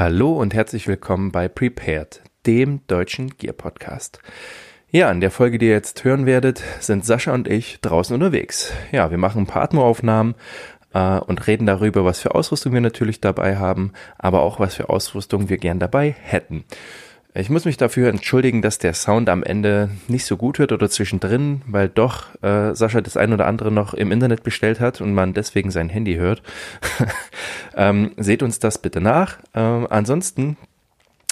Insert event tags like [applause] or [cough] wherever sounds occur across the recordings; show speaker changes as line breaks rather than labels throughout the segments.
Hallo und herzlich willkommen bei Prepared, dem deutschen Gear Podcast. Ja, in der Folge, die ihr jetzt hören werdet, sind Sascha und ich draußen unterwegs. Ja, wir machen ein paar Atmoaufnahmen äh, und reden darüber, was für Ausrüstung wir natürlich dabei haben, aber auch was für Ausrüstung wir gern dabei hätten. Ich muss mich dafür entschuldigen, dass der Sound am Ende nicht so gut wird oder zwischendrin, weil doch äh, Sascha das ein oder andere noch im Internet bestellt hat und man deswegen sein Handy hört. [laughs] ähm, seht uns das bitte nach. Ähm, ansonsten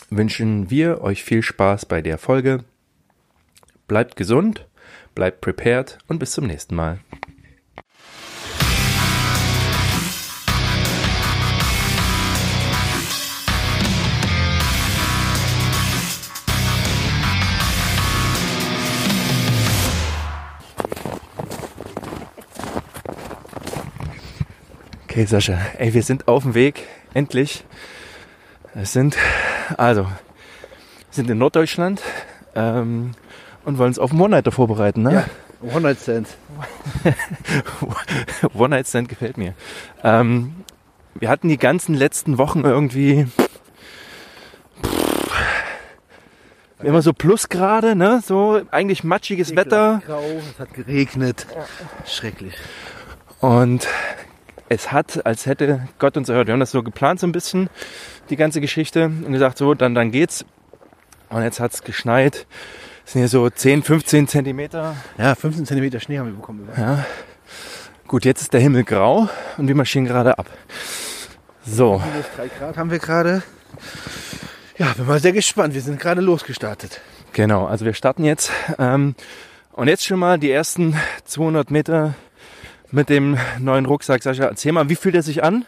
wünschen wir euch viel Spaß bei der Folge. Bleibt gesund, bleibt prepared und bis zum nächsten Mal. Okay, Sascha, ey, wir sind auf dem Weg, endlich. Es sind, also, wir sind in Norddeutschland ähm, und wollen uns auf den One-Nighter vorbereiten, ne?
Ja, One-Night-Stand. [laughs]
One-Night-Stand gefällt mir. Ähm, wir hatten die ganzen letzten Wochen irgendwie pff, immer so Plusgrade, ne? So eigentlich matschiges Wetter.
Grau, es hat geregnet. Schrecklich.
Und es hat, als hätte Gott uns erhört. Wir haben das so geplant so ein bisschen, die ganze Geschichte, und gesagt, so, dann, dann geht's. Und jetzt hat's geschneit. Das sind hier so 10, 15 Zentimeter.
Ja, 15 Zentimeter Schnee haben wir bekommen.
Ja. Gut, jetzt ist der Himmel grau und wir marschieren gerade ab. So,
Minus 3 Grad haben wir gerade. Ja, bin mal sehr gespannt. Wir sind gerade losgestartet.
genau. Also wir starten jetzt. Ähm, und jetzt schon mal die ersten 200 Meter mit dem neuen Rucksack. Sascha, erzähl mal, wie fühlt er sich an?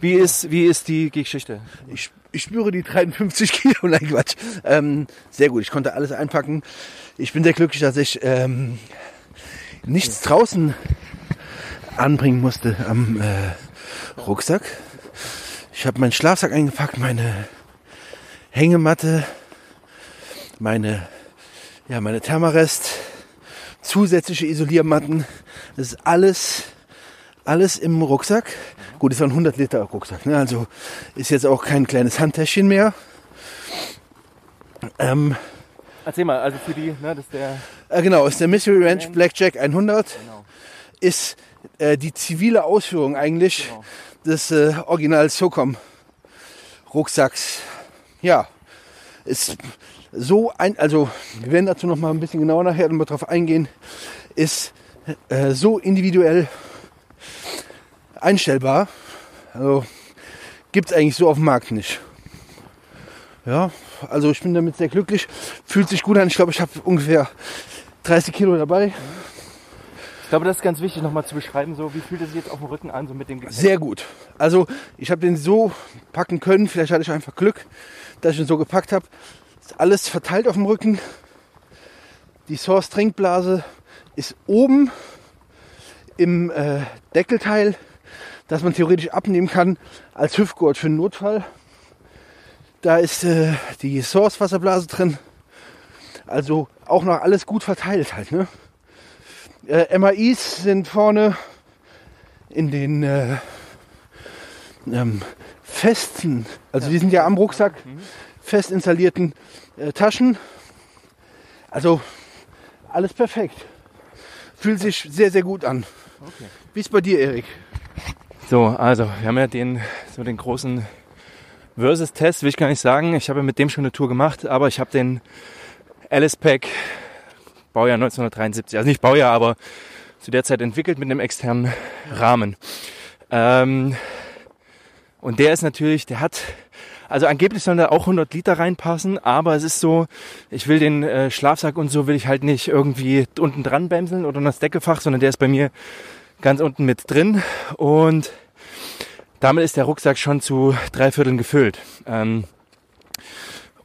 Wie ist, wie ist die Geschichte?
Ich, ich spüre die 53 Kilo. [laughs] Nein, Quatsch. Ähm, sehr gut. Ich konnte alles einpacken. Ich bin sehr glücklich, dass ich ähm, nichts draußen anbringen musste am äh, Rucksack. Ich habe meinen Schlafsack eingepackt, meine Hängematte, meine, ja, meine Thermarest, zusätzliche Isoliermatten. Das ist alles, alles im Rucksack. Gut, ist auch ein 100 Liter Rucksack, ne? also ist jetzt auch kein kleines Handtäschchen mehr. Ähm,
Erzähl mal, also für die, ne, das ist der.
äh, genau, ist der Mystery Ranch Blackjack 100.
Genau.
Ist äh, die zivile Ausführung eigentlich
Genau.
des äh, Original SOCOM Rucksacks. Ja, ist so ein, also wir werden dazu noch mal ein bisschen genauer nachher mal drauf eingehen, ist äh, so individuell einstellbar. Also gibt es eigentlich so auf dem Markt nicht. Ja, also ich bin damit sehr glücklich. Fühlt sich gut an. Ich glaube, ich habe ungefähr 30 Kilo dabei.
Ich glaube, das ist ganz wichtig, nochmal zu beschreiben, so wie fühlt es sich jetzt auf dem Rücken an, so mit dem Gepäck?
Sehr gut. Also ich habe den so packen können. Vielleicht hatte ich einfach Glück, dass ich ihn so gepackt habe. Ist alles verteilt auf dem Rücken. Die Source Trinkblase ist oben im äh, Deckelteil, dass man theoretisch abnehmen kann als Hüftgurt für einen Notfall. Da ist äh, die Source Wasserblase drin. Also auch noch alles gut verteilt halt. Ne? Äh, MAIs sind vorne in den äh, ähm, festen, also die sind ja am Rucksack, fest installierten äh, Taschen. Also alles perfekt. Fühlt sich sehr, sehr gut an.
Okay.
Wie ist bei dir, Erik?
So, also wir haben ja den, so den großen Versus-Test, will ich gar nicht sagen. Ich habe ja mit dem schon eine Tour gemacht, aber ich habe den Alice Pack Baujahr 1973, also nicht Baujahr, aber zu der Zeit entwickelt mit einem externen Rahmen. Ähm, und der ist natürlich, der hat, also angeblich sollen da auch 100 Liter reinpassen, aber es ist so, ich will den äh, Schlafsack und so will ich halt nicht irgendwie unten dran bämseln oder in das Deckefach, sondern der ist bei mir ganz unten mit drin und damit ist der Rucksack schon zu drei Vierteln gefüllt. Ähm,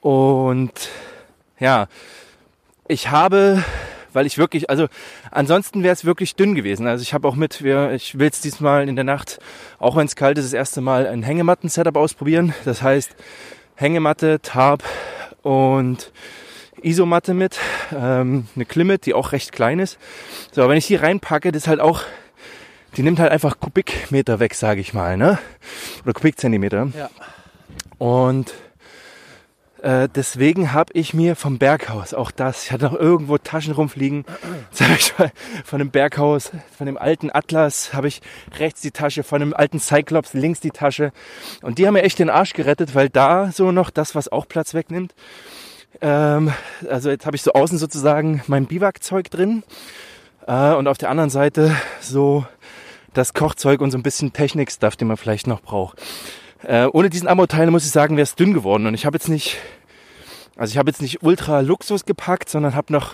und ja, ich habe, weil ich wirklich, also ansonsten wäre es wirklich dünn gewesen. Also ich habe auch mit, wir, ich will es diesmal in der Nacht, auch wenn es kalt ist, das erste Mal ein Hängematten-Setup ausprobieren. Das heißt Hängematte, Tarp und Isomatte mit, ähm, eine Klimmet, die auch recht klein ist. So, aber wenn ich die reinpacke, das ist halt auch, die nimmt halt einfach Kubikmeter weg, sage ich mal, ne? Oder Kubikzentimeter.
Ja.
Und äh, deswegen habe ich mir vom Berghaus auch das, ich hatte noch irgendwo Taschen rumfliegen, [clears throat] ich von dem Berghaus, von dem alten Atlas, habe ich rechts die Tasche, von dem alten Cyclops links die Tasche. Und die haben mir echt den Arsch gerettet, weil da so noch das, was auch Platz wegnimmt. Ähm, also jetzt habe ich so außen sozusagen mein Biwakzeug drin äh, und auf der anderen Seite so das Kochzeug und so ein bisschen Technik-Stuff, den man vielleicht noch braucht. Äh, ohne diesen Ammo-Teil muss ich sagen, wäre es dünn geworden. Und ich habe jetzt nicht, also ich habe jetzt nicht ultra Luxus gepackt, sondern habe noch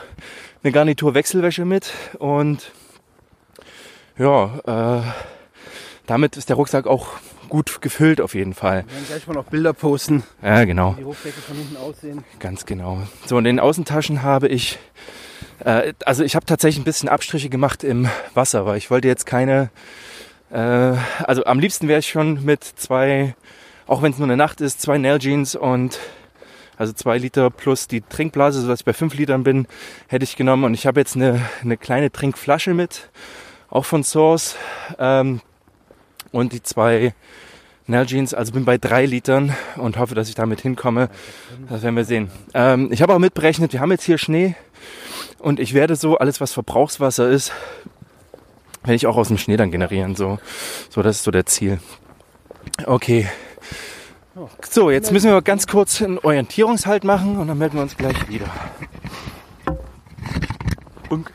eine Garnitur Wechselwäsche mit. Und ja, äh, damit ist der Rucksack auch gut gefüllt auf jeden Fall.
Wir werden gleich mal noch Bilder posten,
Ja, genau.
wie die Rucksäcke von hinten aussehen.
Ganz genau. So, in den Außentaschen habe ich, äh, also ich habe tatsächlich ein bisschen Abstriche gemacht im Wasser, weil ich wollte jetzt keine, äh, also am liebsten wäre ich schon mit zwei, auch wenn es nur eine Nacht ist, zwei Nalgenes und also zwei Liter plus die Trinkblase, sodass ich bei fünf Litern bin, hätte ich genommen. Und ich habe jetzt eine, eine kleine Trinkflasche mit, auch von Source. Ähm, und die zwei Nalgenes, also bin bei drei Litern und hoffe, dass ich damit hinkomme. Das werden wir sehen. Ähm, ich habe auch mitberechnet, wir haben jetzt hier Schnee und ich werde so alles, was Verbrauchswasser ist, werde ich auch aus dem Schnee dann generieren. So, so das ist so der Ziel. Okay. So, jetzt müssen wir ganz kurz einen Orientierungshalt machen und dann melden wir uns gleich wieder. Bunk.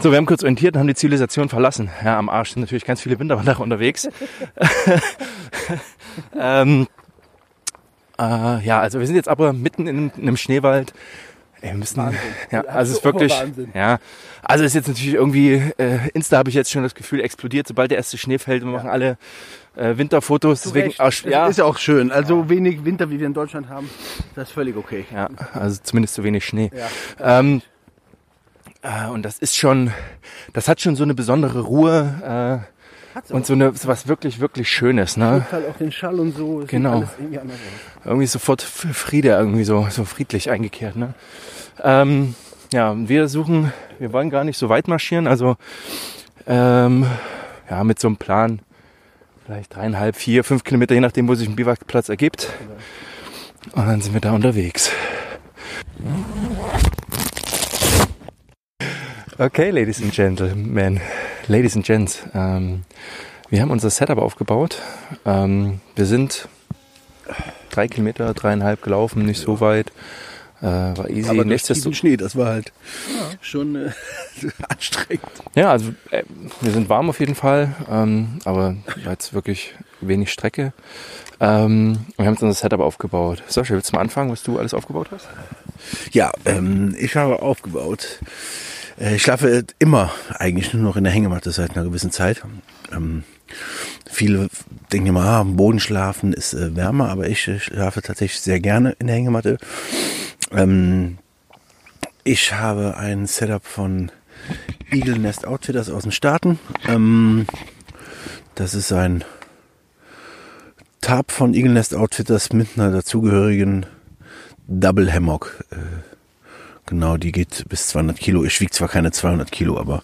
So, wir haben kurz orientiert und haben die Zivilisation verlassen. Ja, am Arsch sind natürlich ganz viele Winterwanderer unterwegs. [laughs] ähm, äh, ja, also wir sind jetzt aber mitten in, in einem Schneewald. Wir müssen,
Wahnsinn. [laughs]
ja, also es ist [laughs] wirklich,
Wahnsinn.
ja, also es ist jetzt natürlich irgendwie, äh, Insta habe ich jetzt schon das Gefühl explodiert, sobald der erste Schnee fällt. Wir machen alle äh, Winterfotos, deswegen,
Recht.
auch, ja,
ist ja auch schön. Also wenig Winter, wie wir in Deutschland haben, das ist völlig okay.
ja, also zumindest zu wenig Schnee.
Ja.
Ähm, äh, und das ist schon, das hat schon so eine besondere Ruhe
Hat's
und so eine so was wirklich, wirklich Schönes. Ne?
Halt auch den Schall und so.
Genau.
Alles irgendwie.
Irgendwie sofort Friede, irgendwie so, so friedlich eingekehrt. Ne? Ähm, ja, wir suchen, wir wollen gar nicht so weit marschieren, also ähm, ja, mit so einem Plan vielleicht dreieinhalb, vier, fünf Kilometer, je nachdem, wo sich ein Biwakplatz ergibt. Und dann sind wir da unterwegs. Okay, Ladies and Gentlemen, Ladies and Gents, ähm, wir haben unser Setup aufgebaut. Ähm, wir sind drei Kilometer, dreieinhalb gelaufen, nicht so weit. Äh, war easy.
Aber durch
Nichtsdestotrotz-
tiefen Schnee, das war halt schon äh, [laughs] anstrengend.
Ja, also äh, wir sind warm auf jeden Fall, ähm, aber war jetzt wirklich wenig Strecke. Ähm, und wir haben jetzt unser Setup aufgebaut. Sascha, willst du mal anfangen, was du alles aufgebaut hast?
Ja, ähm, ich habe aufgebaut. Äh, ich schlafe immer eigentlich nur noch in der Hängematte seit einer gewissen Zeit. Ähm, viele denken immer, ah, am Boden schlafen ist äh, wärmer, aber ich äh, schlafe tatsächlich sehr gerne in der Hängematte. Ähm, ich habe ein Setup von Eagle Nest Outfitters aus den Staaten. Ähm, das ist ein Tarp von Eagle Nest Outfitters mit einer dazugehörigen Double Hammock. Äh, genau, die geht bis 200 Kilo. Ich wiege zwar keine 200 Kilo, aber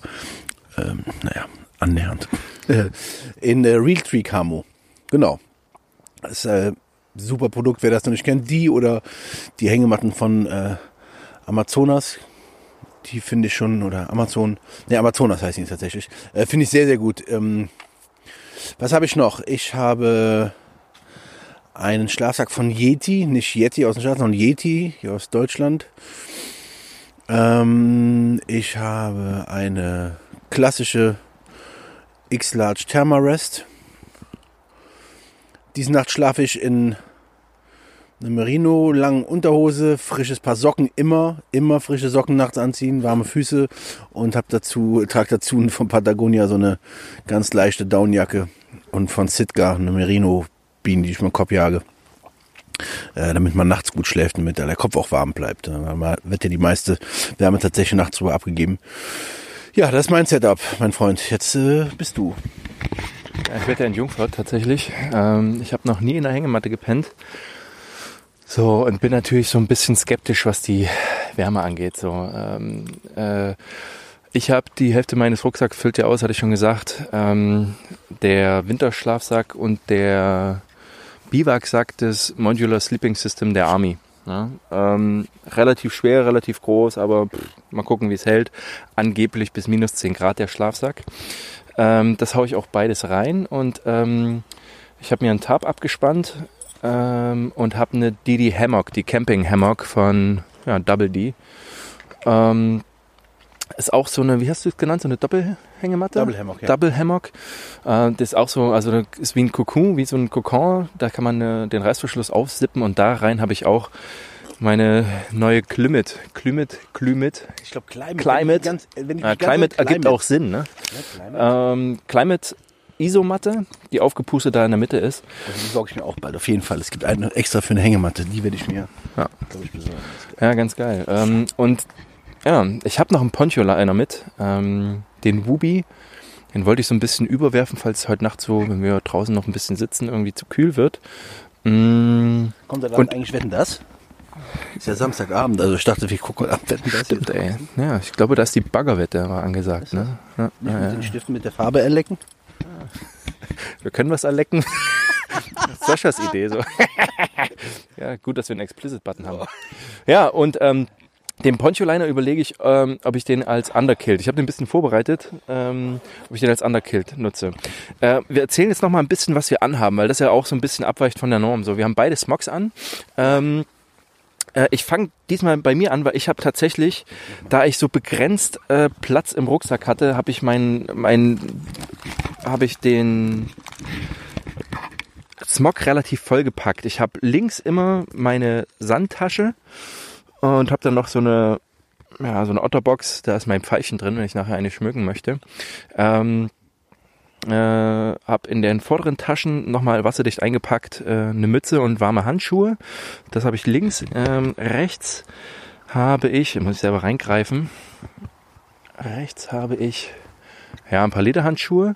ähm, naja, annähernd. Äh, [laughs] in äh, Realtree Camo. Genau. Das ist äh, super Produkt, wer das noch nicht kennt. Die oder die Hängematten von äh, Amazonas. Die finde ich schon, oder Amazon, ne, Amazonas heißt die tatsächlich. Äh, finde ich sehr, sehr gut. Ähm, was habe ich noch? Ich habe einen Schlafsack von Yeti, nicht Yeti aus den Staaten, sondern Yeti hier aus Deutschland. Ähm, ich habe eine klassische X-Large Thermarest. Diese Nacht schlafe ich in einer Merino, langen Unterhose, frisches Paar Socken, immer, immer frische Socken nachts anziehen, warme Füße und habe dazu, trage dazu [laughs] von Patagonia so eine ganz leichte Downjacke und von Sitka eine Merino Bienen, die ich mir Kopf jage. Äh, damit man nachts gut schläft, damit der Kopf auch warm bleibt. Da wird ja die meiste Wärme tatsächlich nachts drüber abgegeben. Ja, das ist mein Setup, mein Freund. Jetzt äh, bist du.
Ja, ich werde ja in Jungfurt tatsächlich. Ähm, ich habe noch nie in der Hängematte gepennt. So, und bin natürlich so ein bisschen skeptisch, was die Wärme angeht. So, ähm, äh, ich habe die Hälfte meines Rucksacks füllt ja aus, hatte ich schon gesagt. Ähm, der Winterschlafsack und der Biwaksack des Modular Sleeping System der Army. Ja, ähm, relativ schwer, relativ groß, aber pff, mal gucken, wie es hält. Angeblich bis minus 10 Grad der Schlafsack. Ähm, das haue ich auch beides rein und ähm, ich habe mir einen Tarp abgespannt ähm, und habe eine DD Hammock, die Camping Hammock von ja, Double D. Ähm, ist auch so eine, wie hast du es genannt, so eine Doppelhängematte?
Double Hammock, ja.
Double Hammock. Äh, das ist auch so, also das ist wie ein Kokon, wie so ein Kokon. Da kann man äh, den Reißverschluss aufsippen und da rein habe ich auch meine neue Climate. Climate, Climate.
Ich glaube, Climate.
Climate.
Ganz, wenn ich
Ja, Climate
so-
ergibt auch Sinn, ne?
Ja, Climate.
Ähm, Climate Isomatte, die aufgepustet da in der Mitte ist.
Also die besorge ich mir auch bald, auf jeden Fall. Es gibt eine extra für eine Hängematte, die werde ich mir,
Ja.
glaube ich, besorgen.
Ja, ganz geil. Ähm, und ja, ich habe noch einen Poncho-Liner mit, ähm, den Wubi. Den wollte ich so ein bisschen überwerfen, falls heute Nacht so, wenn wir draußen noch ein bisschen sitzen, irgendwie zu kühl wird. Mm,
Kommt da
Und-
eigentlich Wetten das? Ist ja Samstagabend, also ich dachte, wir gucken ab Wetten das.
stimmt, ey. Ja, ich glaube, da ist die Baggerwette war angesagt. Ne? Ja,
Nicht
ja,
mit
ja.
den Stiften mit der Farbe erlecken. [laughs]
Wir können was erlecken. [laughs] Saschas Idee so. [laughs] ja, gut, dass wir einen Explicit-Button haben. Ja, und ähm, den Poncho-Liner überlege ich, ähm, ob ich den als Underkilt, ich habe den ein bisschen vorbereitet, ähm, ob ich den als Underkilt nutze. Äh, wir erzählen jetzt noch mal ein bisschen, was wir anhaben, weil das ja auch so ein bisschen abweicht von der Norm. So, wir haben beide Smogs an. Ähm, äh, ich fange diesmal bei mir an, weil ich habe tatsächlich, da ich so begrenzt äh, Platz im Rucksack hatte, habe ich mein, mein habe ich den Smog relativ vollgepackt. Ich habe links immer meine Sandtasche und habe dann noch so eine, ja, so eine Otterbox. Da ist mein Pfeilchen drin, wenn ich nachher eine schmücken möchte. Ähm, äh, habe in den vorderen Taschen nochmal wasserdicht eingepackt äh, eine Mütze und warme Handschuhe. Das habe ich links. Ähm, rechts habe ich, muss ich selber reingreifen. Rechts habe ich ja ein paar Lederhandschuhe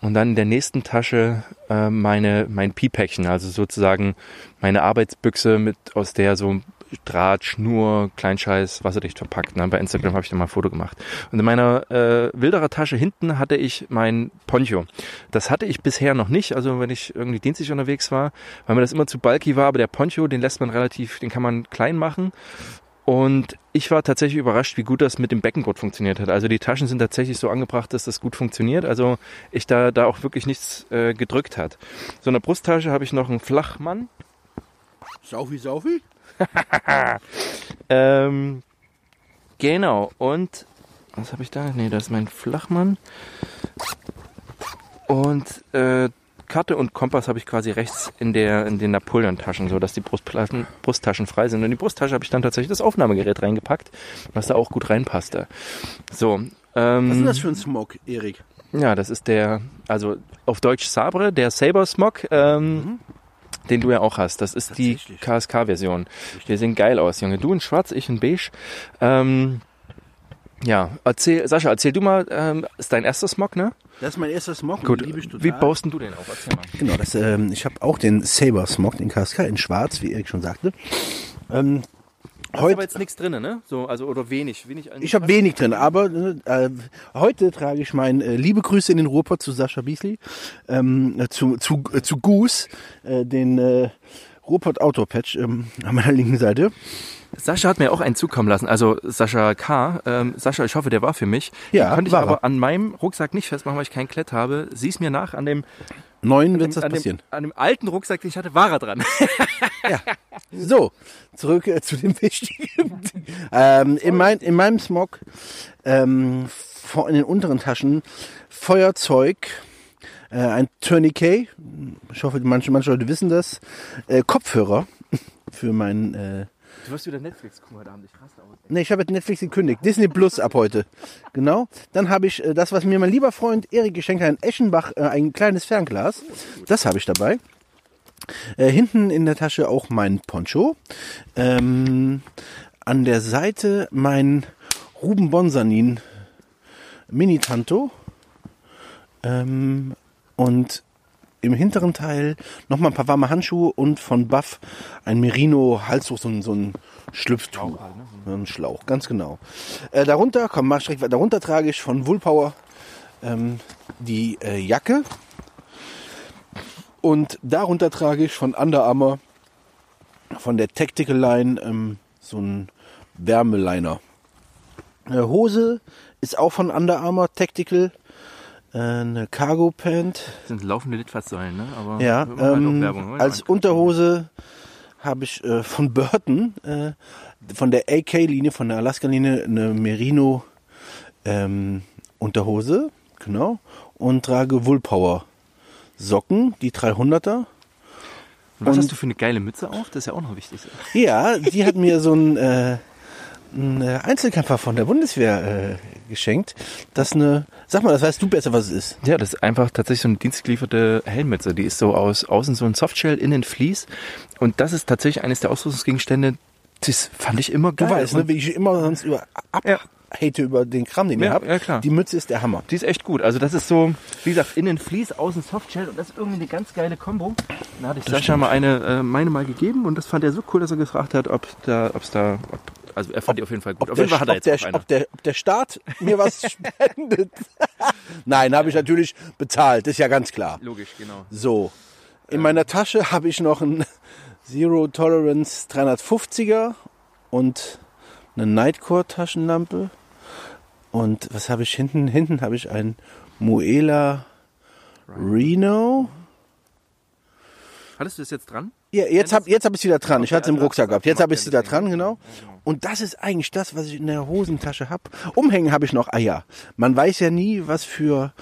und dann in der nächsten Tasche äh, meine mein Pi-Päckchen, also sozusagen meine Arbeitsbüchse mit aus der so Draht, Schnur, Kleinscheiß, wasserdicht verpackt. Ne? Bei Instagram habe ich da mal ein Foto gemacht. Und in meiner äh, Wilderer Tasche hinten hatte ich mein Poncho. Das hatte ich bisher noch nicht, also wenn ich irgendwie dienstlich unterwegs war, weil mir das immer zu bulky war, aber der Poncho, den lässt man relativ, den kann man klein machen. Und ich war tatsächlich überrascht, wie gut das mit dem Beckengurt funktioniert hat. Also die Taschen sind tatsächlich so angebracht, dass das gut funktioniert. Also ich da, da auch wirklich nichts äh, gedrückt hat. So in der Brusttasche habe ich noch einen Flachmann.
Saufi, Saufi? [laughs]
Ähm, genau. Und was habe ich da? Nee, das ist mein Flachmann. Und äh, Karte und Kompass habe ich quasi rechts in der in den Napoleon-Taschen, so dass die Brustplatten, Brusttaschen frei sind. Und in die Brusttasche habe ich dann tatsächlich das Aufnahmegerät reingepackt, was da auch gut reinpasste. So. Ähm,
Was ist das für ein Smoke, Erik?
ja, das ist der, also auf Deutsch Sabre, der Saber Smog, ähm, den du ja auch hast. Das ist die. KSK-Version. Wir sehen geil aus, Junge. Du in schwarz, ich in beige. Ähm, ja, erzähl, Sascha, erzähl du mal, ähm, ist dein erster Smog, ne?
Das ist mein erster Smoke.
Gut. Wie baust denn du den auf? Erzähl mal.
Genau, das, ähm, ich habe auch den Saber Smog, den KSK in schwarz, wie Erik schon sagte. Ähm,
Ist aber
heute,
jetzt nichts drin, ne? So, also, oder wenig. wenig
ich habe wenig drin, aber äh, heute trage ich mein äh, liebe Grüße in den Ruhrpott zu Sascha Beasley, ähm, äh, zu, zu, äh, zu Goose, äh, den äh, Ruhrpott Outdoor Patch ähm, [laughs] an meiner linken Seite.
Sascha hat mir auch einen zukommen lassen, also Sascha K. Ähm, Sascha, ich hoffe, der war für mich.
Ja,
Den konnte ich aber
er.
an meinem Rucksack nicht festmachen, weil ich kein Klett habe. Sieh's mir nach, an dem,
Neun wird das
an,
passieren.
dem, an dem alten Rucksack, den ich hatte, war er dran. [laughs]
So, zurück äh, zu dem [laughs] Wichtigen. ähm, in, mein, in meinem Smog, ähm, vor, in den unteren Taschen, Feuerzeug, äh, ein Tourniquet, ich hoffe, manche, manche Leute wissen das, äh, Kopfhörer [laughs] für mein, äh,
Du wirst wieder Netflix gucken heute Abend, ich raste aus.
ne, ich habe jetzt Netflix gekündigt, Disney Plus ab heute. Genau. Dann habe ich äh, das, was mir mein lieber Freund Erik geschenkt hat, ein Eschenbach, äh, ein kleines Fernglas. Das habe ich dabei. Äh, hinten in der Tasche auch mein Poncho. Ähm, an der Seite mein Ruben Bonsanin Mini Tanto. Ähm, und im hinteren Teil nochmal ein paar warme Handschuhe und von Buff ein Merino Halstuch, so ein, so ein Schlüpftuch. So ein Schlauch, ganz genau. Äh, darunter, komm mal weiter, darunter trage ich von Woolpower ähm, die äh, Jacke Und darunter trage ich von Under Armour, von der Tactical Line, ähm, so ein Wärmeliner. Äh, Hose ist auch von Under Armour Tactical. Äh, eine Cargo Pant.
Das sind laufende Litfaßsäulen, ne? Aber
Ja,
halt
ähm,
Werbung, oder?
als Unterhose habe ich äh, von Burton, äh, von der AK-Linie, von der Alaska-Linie, eine Merino ähm, Unterhose, genau, und trage Woolpower Socken, die 300er.
Und was
und-
hast du für eine geile Mütze auf? Das ist ja auch noch wichtig.
Ja, die hat mir so ein, äh, ein äh, Einzelkämpfer von der Bundeswehr äh, geschenkt. Das eine, sag mal, das weißt du besser, was es ist.
Ja, das ist einfach tatsächlich so eine dienstgelieferte Helmmütze. Die ist so aus außen so ein Softshell, innen Vlies. Und das ist tatsächlich eines der Ausrüstungsgegenstände, das fand ich immer
Du
geil.
weißt, ne, wie ich immer sonst über
Ja.
abhate über den Kram, den
Ja,
ihr habt.
ja, klar.
Die Mütze ist der Hammer.
Die ist echt gut. Also das ist so, wie gesagt, innen Vlies, außen Softshell und das ist irgendwie eine ganz geile Kombo. Da hatte ich Sascha mal eine, äh, meine mal gegeben und das fand er so cool, dass er gefragt hat, ob da, ob's da, ob, also er fand die auf jeden Fall gut. Auf jeden Fall hat er
ob,
jetzt
der, ob, der, ob der Staat mir was [laughs] spendet. [laughs] Nein, habe ich natürlich bezahlt, ist ja ganz klar.
Logisch, genau.
So, in meiner Tasche habe ich noch ein [laughs] Zero Tolerance 350er und eine Nightcore Taschenlampe. Und was habe ich hinten? Hinten habe ich ein Muela Reno.
Hattest du das jetzt dran?
Ja, jetzt habe jetzt hab ich es wieder dran. Ich
Okay,
hatte es im
also
Rucksack gehabt. Jetzt habe ich es wieder dran, genau. Und das ist eigentlich das, was ich in der Hosentasche habe. Umhängen habe ich noch Eier. Man weiß ja nie, was für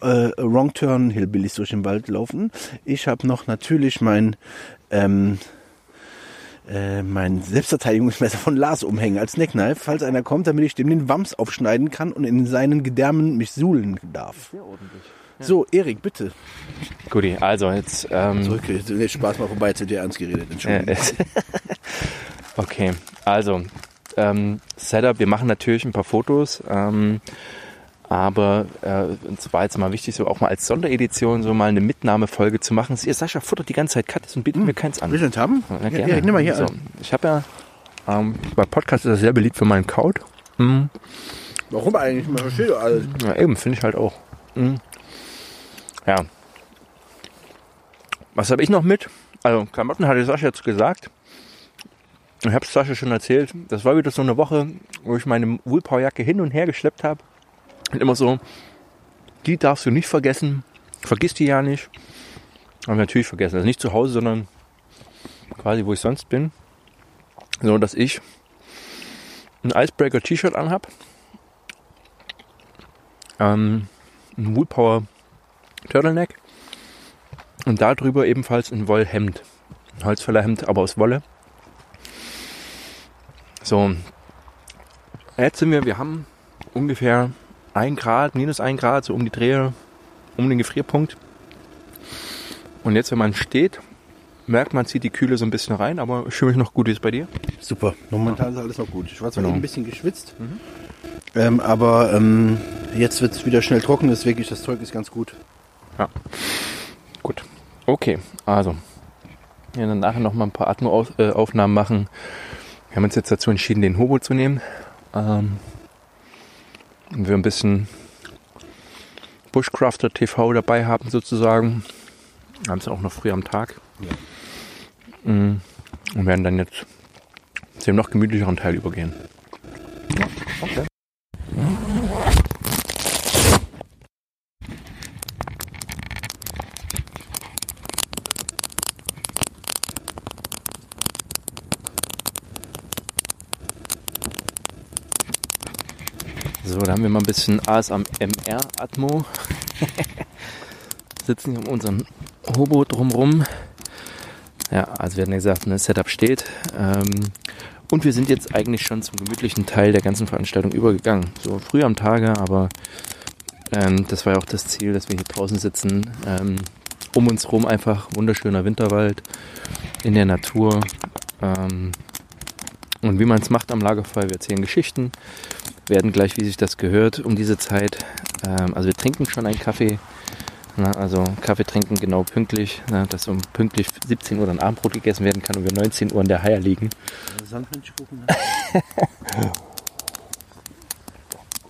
äh, Wrong Turn Hillbillies durch den Wald laufen. Ich habe noch natürlich mein ähm, äh, mein Selbstverteidigungsmesser von Lars umhängen als Neckknife, falls einer kommt, damit ich dem den Wams aufschneiden kann und in seinen Gedärmen mich suhlen darf.
Sehr ordentlich.
So, Erik, bitte.
Guti, also jetzt, ähm,
Zurück, jetzt Spaß mal vorbei, jetzt wird dir ernst geredet.
Ja,
Entschuldigung.
Okay, also ähm, Setup, wir machen natürlich ein paar Fotos, ähm, aber äh, uns war jetzt mal wichtig, so auch mal als Sonderedition so mal eine Mitnahmefolge zu machen. Ihr Sascha futtert die ganze Zeit Kattes und bietet mir keins an.
Willst du das haben?
Na,
Ja,
gerne.
Erik, nimm mal hier
so. Ich habe ja, ähm, bei Podcast ist das sehr beliebt für meinen Kaut. Mhm.
Warum eigentlich? Man versteht doch alles.
Ja, eben, finde ich halt auch. Mhm. Ja. Was habe ich noch mit? Also, Klamotten hatte Sascha jetzt gesagt. Ich habe es Sascha schon erzählt. Das war wieder so eine Woche, wo ich meine Woolpower-Jacke hin und her geschleppt habe. Und immer so, die darfst du nicht vergessen. Vergiss die ja nicht. Aber natürlich vergessen. Also nicht zu Hause, sondern quasi, wo ich sonst bin. So, dass ich ein Icebreaker-T-Shirt anhab. Ähm, ein Woolpower Turtleneck und darüber ebenfalls ein Wollhemd. Ein Holzfällerhemd, aber aus Wolle. So, jetzt sind wir, wir haben ungefähr ein Grad, minus ein Grad, so um die Drehe, um den Gefrierpunkt. Und jetzt, wenn man steht, merkt man, zieht die Kühle so ein bisschen rein, aber ich fühle mich noch gut. Wie ist es bei dir?
Super. Momentan ist alles noch gut. Ich war zwar
Genau.
ein bisschen geschwitzt, ähm, aber ähm, jetzt wird es wieder schnell trocken. Ist wirklich, das Zeug ist ganz gut.
Ja. Gut. Okay, also. Wir werden dann nachher noch mal ein paar Atmo-Aufnahmen machen. Wir haben uns jetzt dazu entschieden, den Hobo zu nehmen. Ähm, und wir ein bisschen Bushcrafter TV dabei haben sozusagen. Wir haben es auch noch früh am Tag. Mm, Und werden dann jetzt zu dem noch gemütlicheren Teil übergehen.
Okay.
Da haben wir mal ein bisschen ASMR-Atmo. [laughs] Sitzen hier um unseren Hobo drumrum. Ja, also wir hatten ja gesagt, ne, Setup steht. Ähm, und wir sind jetzt eigentlich schon zum gemütlichen Teil der ganzen Veranstaltung übergegangen. So früh am Tage, aber ähm, das war ja auch das Ziel, dass wir hier draußen sitzen. Ähm, um uns rum einfach wunderschöner Winterwald in der Natur. Ähm, und wie man es macht am Lagerfeuer, wir erzählen Geschichten, werden gleich, wie sich das gehört, um diese Zeit. Ähm, also wir trinken schon einen Kaffee. Na, also Kaffee trinken genau pünktlich, na, dass um pünktlich 17 Uhr dann Abendbrot gegessen werden kann und wir 19 Uhr in der Haie liegen.
Sandwich-Kuchen. [laughs]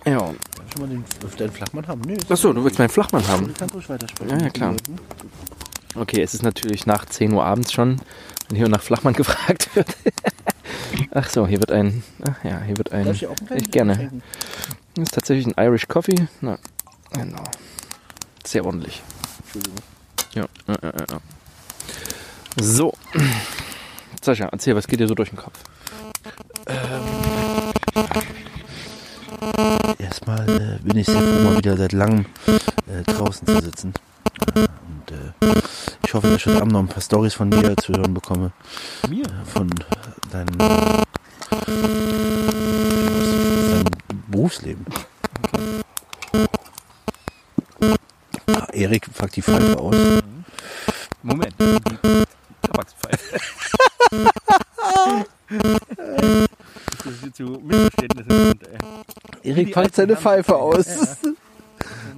Ja.
Schon mal den, deinen Flachmann haben? Nee.
Achso, du willst meinen Flachmann haben.
Du kannst ruhig weitersprechen.
Ja, ja, klar. Okay, es ist natürlich nach 10 Uhr abends schon, wenn hier nach Flachmann gefragt wird. ach so, hier wird ein, ach ja, hier wird ein,
Darf ich auch
ich gerne. Das ist tatsächlich ein Irish Coffee. Na, genau. Sehr ordentlich.
Entschuldigung.
Ja, ja, ja, ja. So. Sascha, erzähl, was geht dir so durch den Kopf?
Erstmal äh, bin ich sehr froh, mal wieder seit langem äh, draußen zu sitzen. Äh, äh, ich hoffe, dass ich heute Abend noch ein paar Stories von dir zu hören bekomme.
Mir?
Äh, Von deinem, deinem Berufsleben. Ah, Erik packt die Pfeife aus.
Moment. Tabakspfeife. das ist zu Missverständnissen äh,
Erik packt seine Pfeife [laughs] aus.
Ja, ja.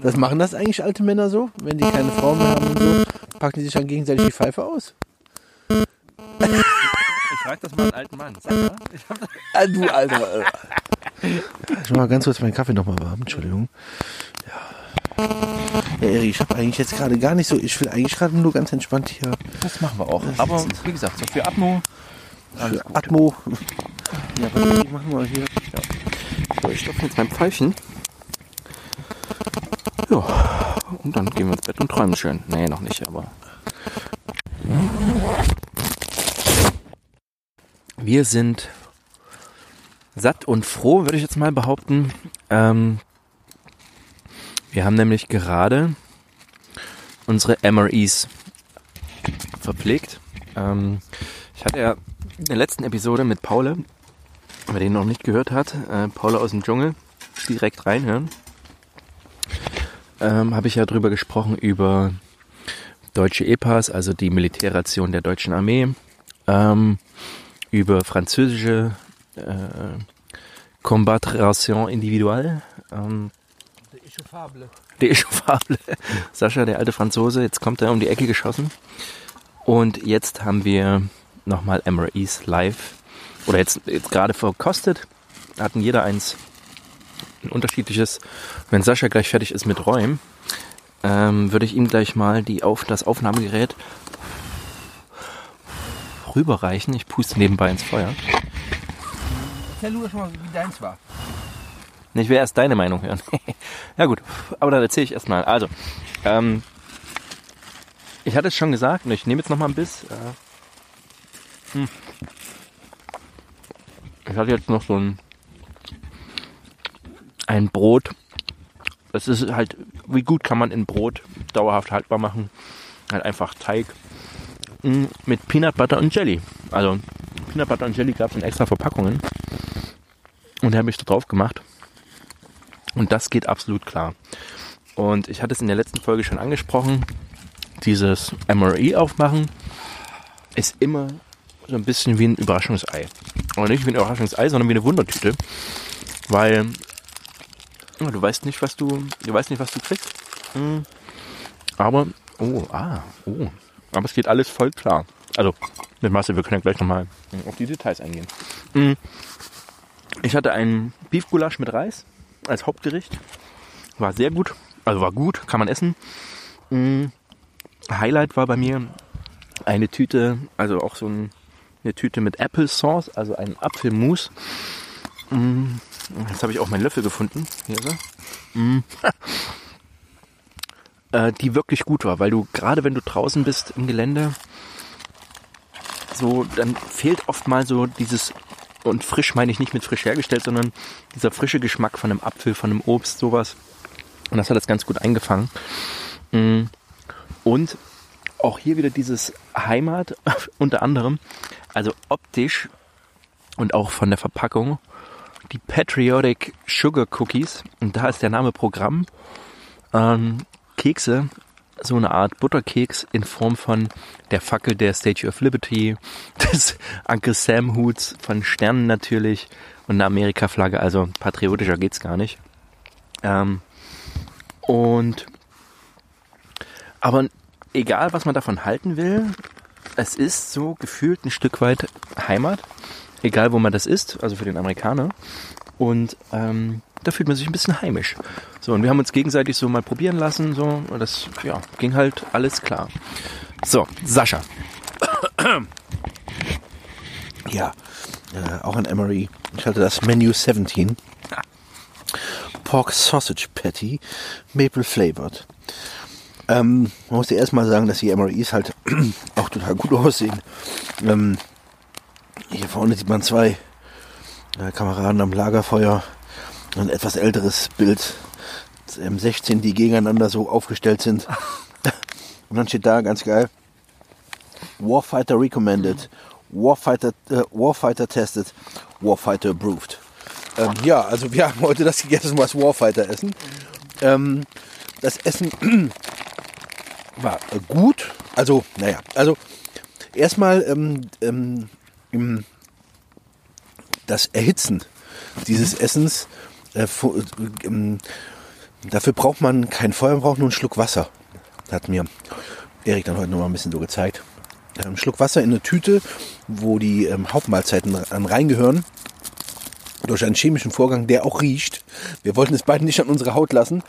Das machen das eigentlich alte Männer so? Wenn die keine Frau mehr haben und so, packen die sich dann gegenseitig die Pfeife aus?
Ich frag das mal einen alten Mann.
Ah, du Alter. Ich mach mal ganz kurz meinen Kaffee nochmal warm, Entschuldigung. Ja. Ja, Erik, ich habe eigentlich jetzt gerade gar nicht so, ich will eigentlich gerade nur ganz entspannt hier
das machen wir auch. Aber wie gesagt, so für Atmo. Alles
für. Atmo. Ja, aber Erik, machen wir hier.
So, ich stopfe jetzt mein Pfeifchen. Ja, und dann gehen wir ins Bett und träumen schön. Nee, noch nicht, aber. Wir sind satt und froh, würde ich jetzt mal behaupten. Ähm, wir haben nämlich gerade unsere MREs verpflegt. Ähm, ich hatte ja in der letzten Episode mit Paule Wer den noch nicht gehört hat, äh, Paula aus dem Dschungel, direkt reinhören. Ähm, Habe ich ja drüber gesprochen über deutsche EPAs, also die Militärration der deutschen Armee, ähm, über französische äh, Combatration individuelle, ähm, der Echauffable. [laughs] Sascha, der alte Franzose, jetzt kommt er um die Ecke geschossen. Und jetzt haben wir nochmal MREs live oder jetzt, jetzt gerade verkostet. Hatten jeder eins ein unterschiedliches. Wenn Sascha gleich fertig ist mit Räumen, ähm, würde ich ihm gleich mal die auf, das Aufnahmegerät rüberreichen. Ich puste nebenbei ins Feuer.
Erzähl du schon mal, wie deins war.
Ich will erst deine Meinung hören. [laughs] ja gut, aber dann erzähle ich erstmal. Also, ähm, ich hatte es schon gesagt und ich nehme jetzt noch mal ein Biss. Äh, hm. Ich hatte jetzt noch so ein, ein Brot. Das ist halt, wie gut kann man in Brot dauerhaft haltbar machen? Halt einfach Teig mm, mit Peanut Butter und Jelly. Also Peanut Butter und Jelly gab es in extra Verpackungen. Und die habe ich da drauf gemacht. Und das geht absolut klar. Und ich hatte es in der letzten Folge schon angesprochen. Dieses MRE aufmachen ist immer so ein bisschen wie ein Überraschungsei. Aber nicht wie ein Überraschungsei, sondern wie eine Wundertüte. Weil du weißt nicht, was du, du weißt nicht, was du kriegst. Hm. Aber, oh, ah, oh. Aber es geht alles voll klar. Also, mit Masse, wir können ja gleich nochmal auf die Details eingehen. Hm. Ich hatte einen Beefgulasch mit Reis als Hauptgericht. War sehr gut. Also war gut, kann man essen. Mm, Highlight war bei mir eine Tüte, also auch so ein, eine Tüte mit Apple Sauce, also ein Apfelmus. Jetzt habe ich auch meinen Löffel gefunden. Hier ist er. [laughs] Äh, die wirklich gut war, weil du gerade wenn du draußen bist im Gelände, so, dann fehlt oft mal so dieses und frisch meine ich nicht mit frisch hergestellt, sondern dieser frische Geschmack von einem Apfel, von einem Obst, sowas. Und das hat das ganz gut eingefangen. Mm. Und auch hier wieder dieses Heimat, [laughs] unter anderem, also optisch und auch von der Verpackung, die Patriotic Sugar Cookies. Und da ist der Name Programm. Ähm, Kekse, so eine Art Butterkeks in Form von der Fackel der Statue of Liberty, [laughs] des Uncle Sam Huts, von Sternen natürlich und einer Amerika-Flagge. Also patriotischer geht's gar nicht. Ähm, und aber egal, was man davon halten will, es ist so gefühlt ein Stück weit Heimat, egal wo man das ist, also für den Amerikaner. Und ähm, da fühlt man sich ein bisschen heimisch. So, und wir haben uns gegenseitig so mal probieren lassen, so, und das, ja, ging halt alles klar. So, Sascha. [clears throat]
Ja, äh, auch ein Emery. Ich hatte das Menu 17. Pork Sausage Patty, Maple Flavored. Ähm, man muss ja erstmal sagen, dass die MREs halt [clears throat] auch total gut aussehen. Ähm, hier vorne sieht man zwei äh, Kameraden am Lagerfeuer. Ein etwas älteres Bild. M16, die gegeneinander so aufgestellt sind. [laughs] Und dann steht da ganz geil. Warfighter recommended. Warfighter, äh, Warfighter tested. Warfighter approved. Ähm, ja, also wir haben heute das gegessen, was Warfighter essen. Ähm, das Essen [clears throat] war äh, gut. Also, naja, also erstmal ähm, ähm, das Erhitzen dieses Essens, äh, äh, ähm, dafür braucht man kein Feuer, man braucht nur einen Schluck Wasser. Hat mir Erik dann heute noch mal ein bisschen so gezeigt. Ein Schluck Wasser in eine Tüte, wo die ähm, Hauptmahlzeiten reingehören. Durch einen chemischen Vorgang, der auch riecht. Wir wollten es beide nicht an unsere Haut lassen.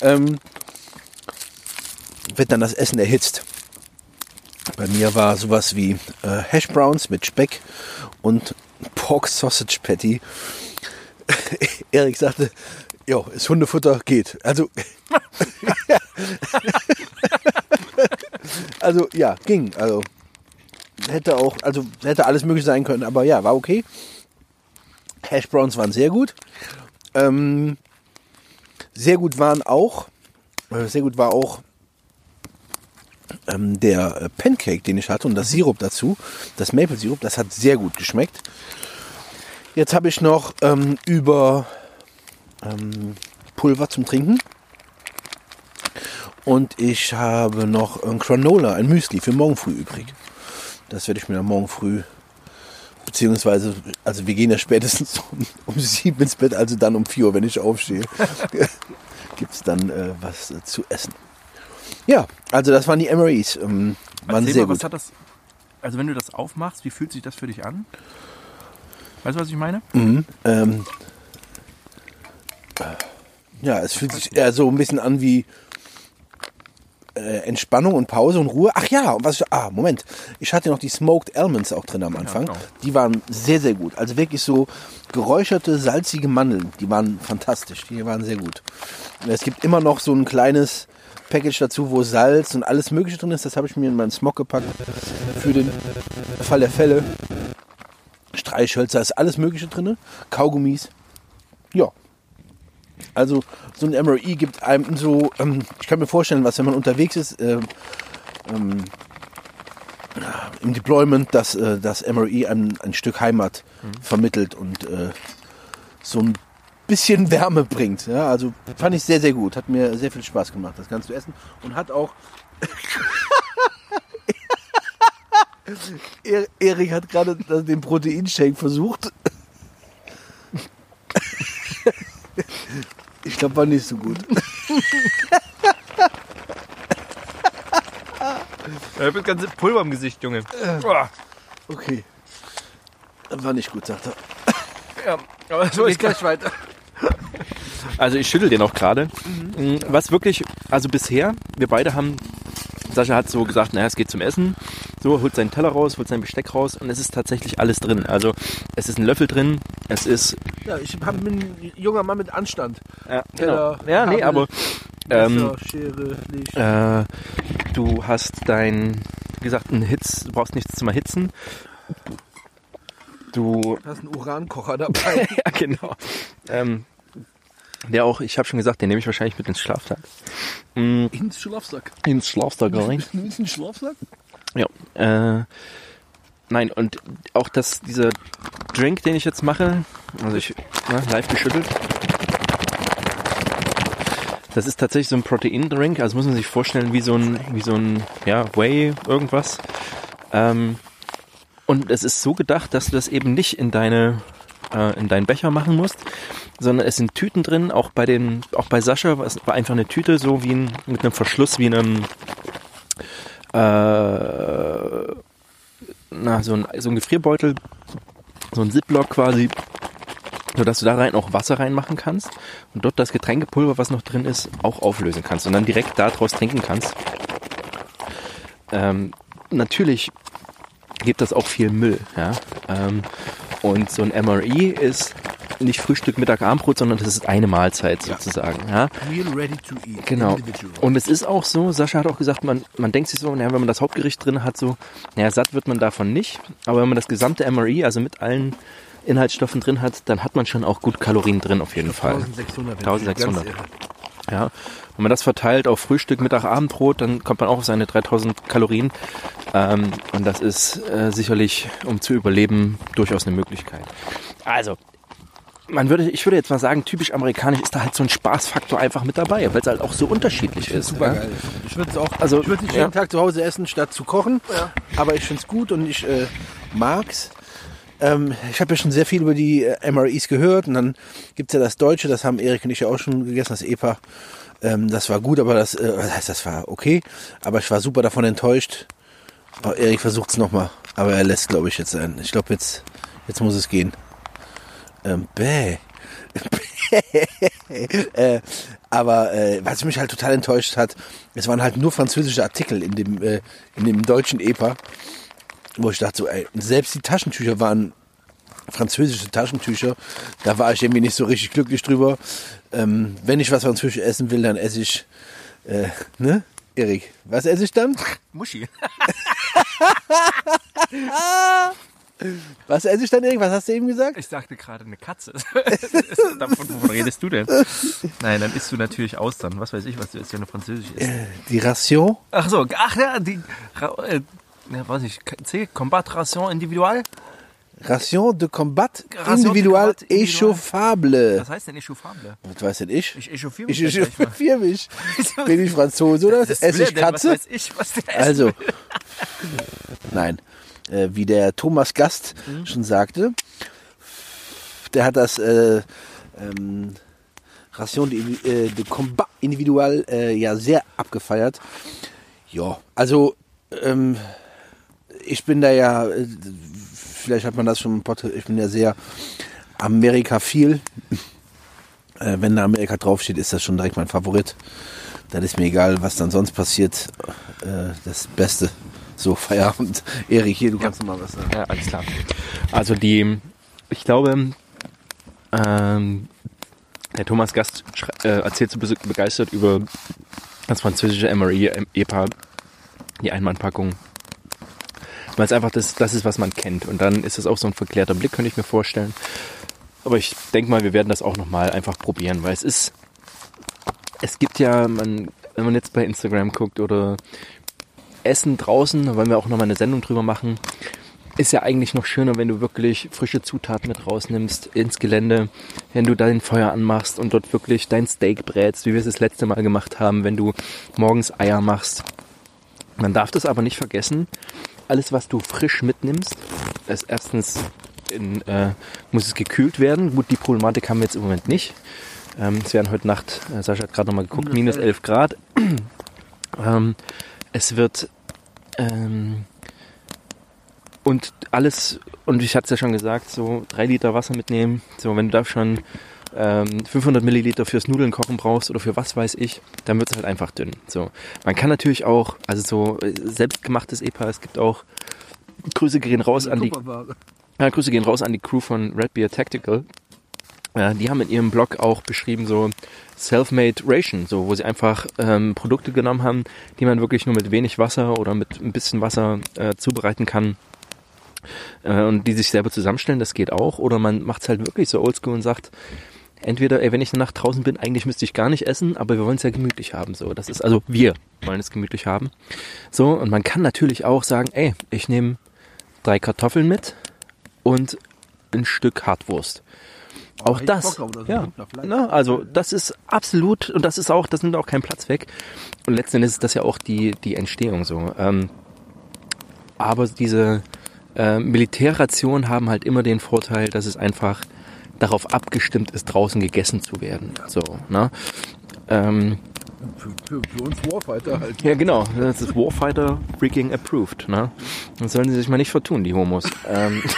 Ähm, wird dann das Essen erhitzt. Bei mir war sowas wie äh, Hash Browns mit Speck und Pork Sausage Patty. [laughs] Erik sagte, jo, ist Hundefutter, geht. Also, [laughs] also ja, ging. Also hätte auch, also hätte alles möglich sein können, aber ja, war okay. Hash Browns waren sehr gut. Ähm, sehr gut waren auch, äh, sehr gut war auch ähm, der äh, Pancake, den ich hatte und das Sirup dazu, das Maple Sirup, das hat sehr gut geschmeckt. Jetzt habe ich noch ähm, über ähm, Pulver zum Trinken und ich habe noch ein Granola, ein Müsli für morgen früh übrig. Das werde ich mir dann morgen früh, beziehungsweise, also wir gehen ja spätestens [laughs] um, um sieben ins Bett, also dann um vier Uhr, wenn ich aufstehe, [laughs] gibt es dann äh, was äh, zu essen. Ja, also das waren die MREs. Ähm, waren
Erzähl
sehr
mal, was
gut.
hat das, also wenn du das aufmachst, wie fühlt sich das für dich an? Weißt du, was ich meine?
Mhm. Ähm, ja, es fühlt sich eher so ein bisschen an wie äh, Entspannung und Pause und Ruhe. Ach ja, und was ich, ah, Moment. Ich hatte noch die Smoked Almonds auch drin am Anfang.
genau.
Die waren sehr, sehr gut. Also wirklich so geräucherte, salzige Mandeln. Die waren fantastisch. Die waren sehr gut. Es gibt immer noch so ein kleines Package dazu, wo Salz und alles Mögliche drin ist. Das habe ich mir in meinen Smog gepackt. Für den Fall der Fälle. Streichhölzer, ist alles Mögliche drin. Kaugummis. Ja. Also so ein MRE gibt einem so, ähm, ich kann mir vorstellen, was wenn man unterwegs ist, äh, ähm, im Deployment, dass äh, das MRE einem ein Stück Heimat vermittelt und äh, so ein bisschen Wärme bringt. Ja, also fand ich sehr, sehr gut. Hat mir sehr viel Spaß gemacht, das Ganze zu essen. Und hat auch. [laughs] Er- Erik hat gerade den Proteinshake versucht. Ich glaube, war nicht so gut.
Ich habe das ganze Pulver im Gesicht, Junge.
Okay. War nicht gut, sagt er.
Ja, aber so ist
gleich weiter.
Also ich schüttel den auch gerade. Mhm. Was wirklich, also bisher, wir beide haben, Sascha hat so gesagt, naja, es geht zum Essen. So, holt seinen Teller raus, holt sein Besteck raus und es ist tatsächlich alles drin. Also es ist ein Löffel drin, es ist,
Ja, ich hab- bin ein junger Mann mit Anstand.
ja,
Teller,
ja nee, aber ähm,
Messer, Schere, Licht.
äh, du hast dein, wie gesagt, einen Hitz, du brauchst nichts zum Erhitzen. Du
Du hast einen Urankocher dabei. [laughs]
ja, genau. Ähm, der auch, ich habe schon gesagt, den nehme ich wahrscheinlich mit ins Schlafsack. Mm,
Ins Schlafsack.
ins Schlafsack rein.
Ins Schlafsack?
Ja. Äh, nein, und auch das, dieser Drink, den ich jetzt mache, also ich, ne, live geschüttelt. Das ist tatsächlich so ein Protein-Drink, also muss man sich vorstellen wie so ein, wie so ein, ja, Whey, irgendwas. Ähm, und es ist so gedacht, dass du das eben nicht in deine, äh, in deinen Becher machen musst, sondern es sind Tüten drin, auch bei den, auch bei Sascha war es einfach eine Tüte, so wie ein, mit einem Verschluss, wie einem, äh, na, so ein, so ein Gefrierbeutel, so ein Ziplock quasi, sodass du da rein auch Wasser reinmachen kannst und dort das Getränkepulver, was noch drin ist, auch auflösen kannst und dann direkt daraus trinken kannst. Ähm, natürlich gibt das auch viel Müll. Ja? Ähm, und so ein MRE ist nicht Frühstück, Mittag, Abendbrot, sondern das ist eine Mahlzeit sozusagen. Ja?
Meal ready to eat.
Genau. Und es ist auch so, Sascha hat auch gesagt, man, man denkt sich so, naja, wenn man das Hauptgericht drin hat, so, naja, satt wird man davon nicht. Aber wenn man das gesamte MRE, also mit allen Inhaltsstoffen drin hat, dann hat man schon auch gut Kalorien drin auf jeden Fall.
1600.
1600.
Ganz irre.
Ja. Wenn man das verteilt auf Frühstück, Mittag, Abendbrot, dann kommt man auch auf seine 3000 Kalorien. Ähm, und das ist äh, sicherlich, um zu überleben, durchaus eine Möglichkeit. Also, man würde, ich würde jetzt mal sagen, typisch amerikanisch ist da halt so ein Spaßfaktor einfach mit dabei, weil es halt auch so unterschiedlich ist.
Super
ja.
geil. Ich würde es auch,
Also,
ich würde es
ja.
jeden Tag zu Hause essen, statt zu kochen. Aber ich finde es gut und ich äh, mag's. Ähm, ich habe ja schon sehr viel über die äh, MREs gehört und dann gibt's ja das Deutsche, das haben Erik und ich ja auch schon gegessen, das EPA. Ähm, das war gut, aber das, äh, was heißt, das war okay. Aber ich war super davon enttäuscht. Oh, Erik versucht's nochmal, aber er lässt, glaube ich, jetzt ein. Ich glaube, jetzt, jetzt muss es gehen. Ähm, [laughs] bäh. äh, aber äh, was mich halt total enttäuscht hat, es waren halt nur französische Artikel in dem, äh, in dem deutschen EPA, wo ich dachte, so, ey, selbst die Taschentücher waren französische Taschentücher. Da war ich irgendwie nicht so richtig glücklich drüber. Ähm, wenn ich was französisch essen will, dann esse ich, äh, ne? Erik, was esse ich dann? [laughs]
Muschi.
Was esse ich dann, Erik? Was hast du eben gesagt?
Ich sagte gerade eine Katze. [laughs] Davon, wovon redest du denn? [laughs] Nein, dann isst du natürlich Austern. Was weiß ich, was du isst, wenn du Französisch isst.
Die Ration?
Ach so, ach ja, die, äh, ja, weiß ich, C, Combat Ration Individual?
Ration de combat
Ration de
individual
combat
échauffable.
Was heißt denn Echauffable?
Was weiß denn ich?
Ich echauffiere
Ich
mich mal.
echauffiere mich. [laughs] Bin ich Franzose oder
Was
esse ich
denn?
Katze?
Was weiß ich, was der
Also, [laughs] nein. Äh, wie der Thomas Gast schon sagte, der hat das äh, ähm, Ration de, äh, de Combat Individual äh, ja sehr abgefeiert. Ja, also ähm, ich bin da ja, äh, vielleicht hat man das schon im Podcast, ich bin ja sehr Amerika-viel. Äh, wenn da Amerika draufsteht, ist das schon direkt mein Favorit. Dann ist mir egal, was dann sonst passiert. Äh, das Beste. So, Feierabend. [laughs] Erik, hier, du kannst noch mal was sagen.
Ja, alles klar. Also die, ich glaube, ähm, der Thomas Gast äh, erzählt so begeistert über das französische MRE, EPA, die Einmannpackung. Weil es einfach das, das ist, was man kennt. Und dann ist es auch so ein verklärter Blick, könnte ich mir vorstellen. Aber ich denke mal, wir werden das auch nochmal einfach probieren, weil es ist, es gibt ja, man, wenn man jetzt bei Instagram guckt oder Essen draußen, da wollen wir auch nochmal eine Sendung drüber machen, ist ja eigentlich noch schöner, wenn du wirklich frische Zutaten mit rausnimmst ins Gelände, wenn du dein Feuer anmachst und dort wirklich dein Steak brätst, wie wir es das letzte Mal gemacht haben, wenn du morgens Eier machst. Man darf das aber nicht vergessen, alles was du frisch mitnimmst, ist erstens in, äh, muss es gekühlt werden. Gut, die Problematik haben wir jetzt im Moment nicht. Ähm, es werden heute Nacht, äh, Sascha hat gerade nochmal geguckt, minus 11 Grad. [clears throat] ähm, es wird ähm, und alles, und ich hatte es ja schon gesagt, so drei Liter Wasser mitnehmen. So, wenn du da schon ähm, 500 Milliliter fürs Nudeln kochen brauchst oder für was weiß ich, dann wird es halt einfach dünn. So, man kann natürlich auch, also so äh, selbstgemachtes EPA, es gibt auch Grüße gehen raus an die, ja, Grüße gehen raus an die Crew von Red Beer Tactical. Ja, die haben in ihrem Blog auch beschrieben so Self-Made Ration, so wo sie einfach ähm, Produkte genommen haben, die man wirklich nur mit wenig Wasser oder mit ein bisschen Wasser äh, zubereiten kann äh, und die sich selber zusammenstellen. Das geht auch. Oder man macht es halt wirklich so oldschool und sagt, entweder, ey, wenn ich eine Nacht draußen bin, eigentlich müsste ich gar nicht essen, aber wir wollen es ja gemütlich haben. So, das ist also wir wollen es gemütlich haben. So und man kann natürlich auch sagen, ey, ich nehme drei Kartoffeln mit und ein Stück Hartwurst. Auch
hätte ich
das,
das
ja, na, also das ist absolut und das ist auch, das nimmt auch keinen Platz weg. Und letzten Endes ist das ja auch die die Entstehung so. Ähm, aber diese äh, Militärrationen haben halt immer den Vorteil, dass es einfach darauf abgestimmt ist, draußen gegessen zu werden. So, ne? Ähm,
Für, für, für uns Warfighter halt.
ja, genau. Das ist Warfighter freaking approved. Ne? Das sollen sie sich mal nicht vertun, die Homos. Ähm, [laughs]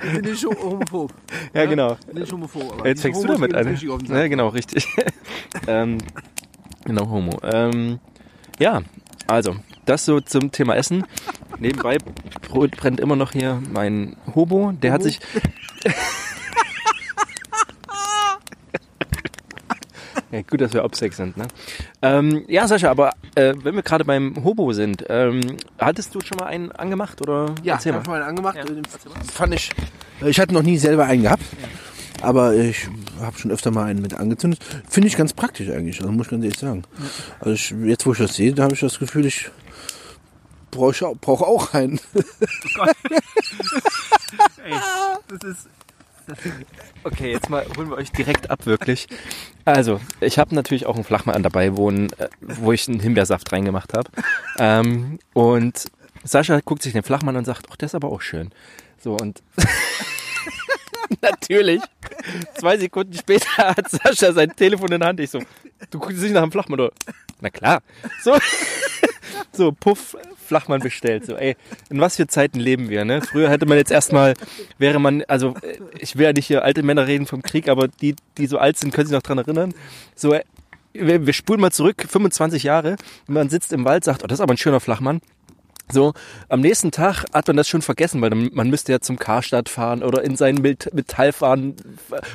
Wir sind nicht homophob. [laughs]
ja, genau.
Wir sind nicht homophob. Aber
Jetzt fängst du
Homos
damit
gehen uns
an. Ja, genau, richtig. [laughs] ähm, genau, Homo. Ähm, ja, also, das so zum Thema Essen. Nebenbei brennt immer noch hier mein Hobo. Der hat sich. [laughs] Ja, gut, dass wir Obsex sind, ne? Ähm, ja, Sascha, aber äh, wenn wir gerade beim Hobo sind, ähm, hattest du schon mal einen angemacht oder?
Ja, ich habe schon mal einen angemacht. Ja. Fand ich. Ich hatte noch nie selber einen gehabt. Aber ich habe schon öfter mal einen mit angezündet. Finde ich ganz praktisch eigentlich, also muss ich ganz ehrlich sagen. Also ich, jetzt, wo ich das sehe, da habe ich das Gefühl, ich brauche brauch auch einen. Oh [laughs] Gott. [laughs]
Ey, das ist Okay, jetzt mal holen wir euch direkt ab, wirklich. Also, ich habe natürlich auch einen Flachmann dabei, wo, ein, äh, wo ich einen Himbeersaft reingemacht habe. Ähm, und Sascha guckt sich den Flachmann und sagt, ach, der ist aber auch schön. So, und [laughs] natürlich, zwei Sekunden später hat Sascha sein Telefon in der Hand. Ich so, du guckst dich nach dem Flachmann, oder? Na klar. So, so, puff, Flachmann bestellt. So, ey, in was für Zeiten leben wir, ne? Früher hätte man jetzt erstmal, wäre man, also äh, ich will ja nicht hier alte Männer reden vom Krieg, aber die, die so alt sind, können sich noch dran erinnern. So, äh, wir, wir spulen mal zurück, 25 Jahre, man sitzt im Wald, sagt, oh, das ist aber ein schöner Flachmann. So, am nächsten Tag hat man das schon vergessen, weil man müsste ja zum Karstadt fahren oder in seinen Metall fahren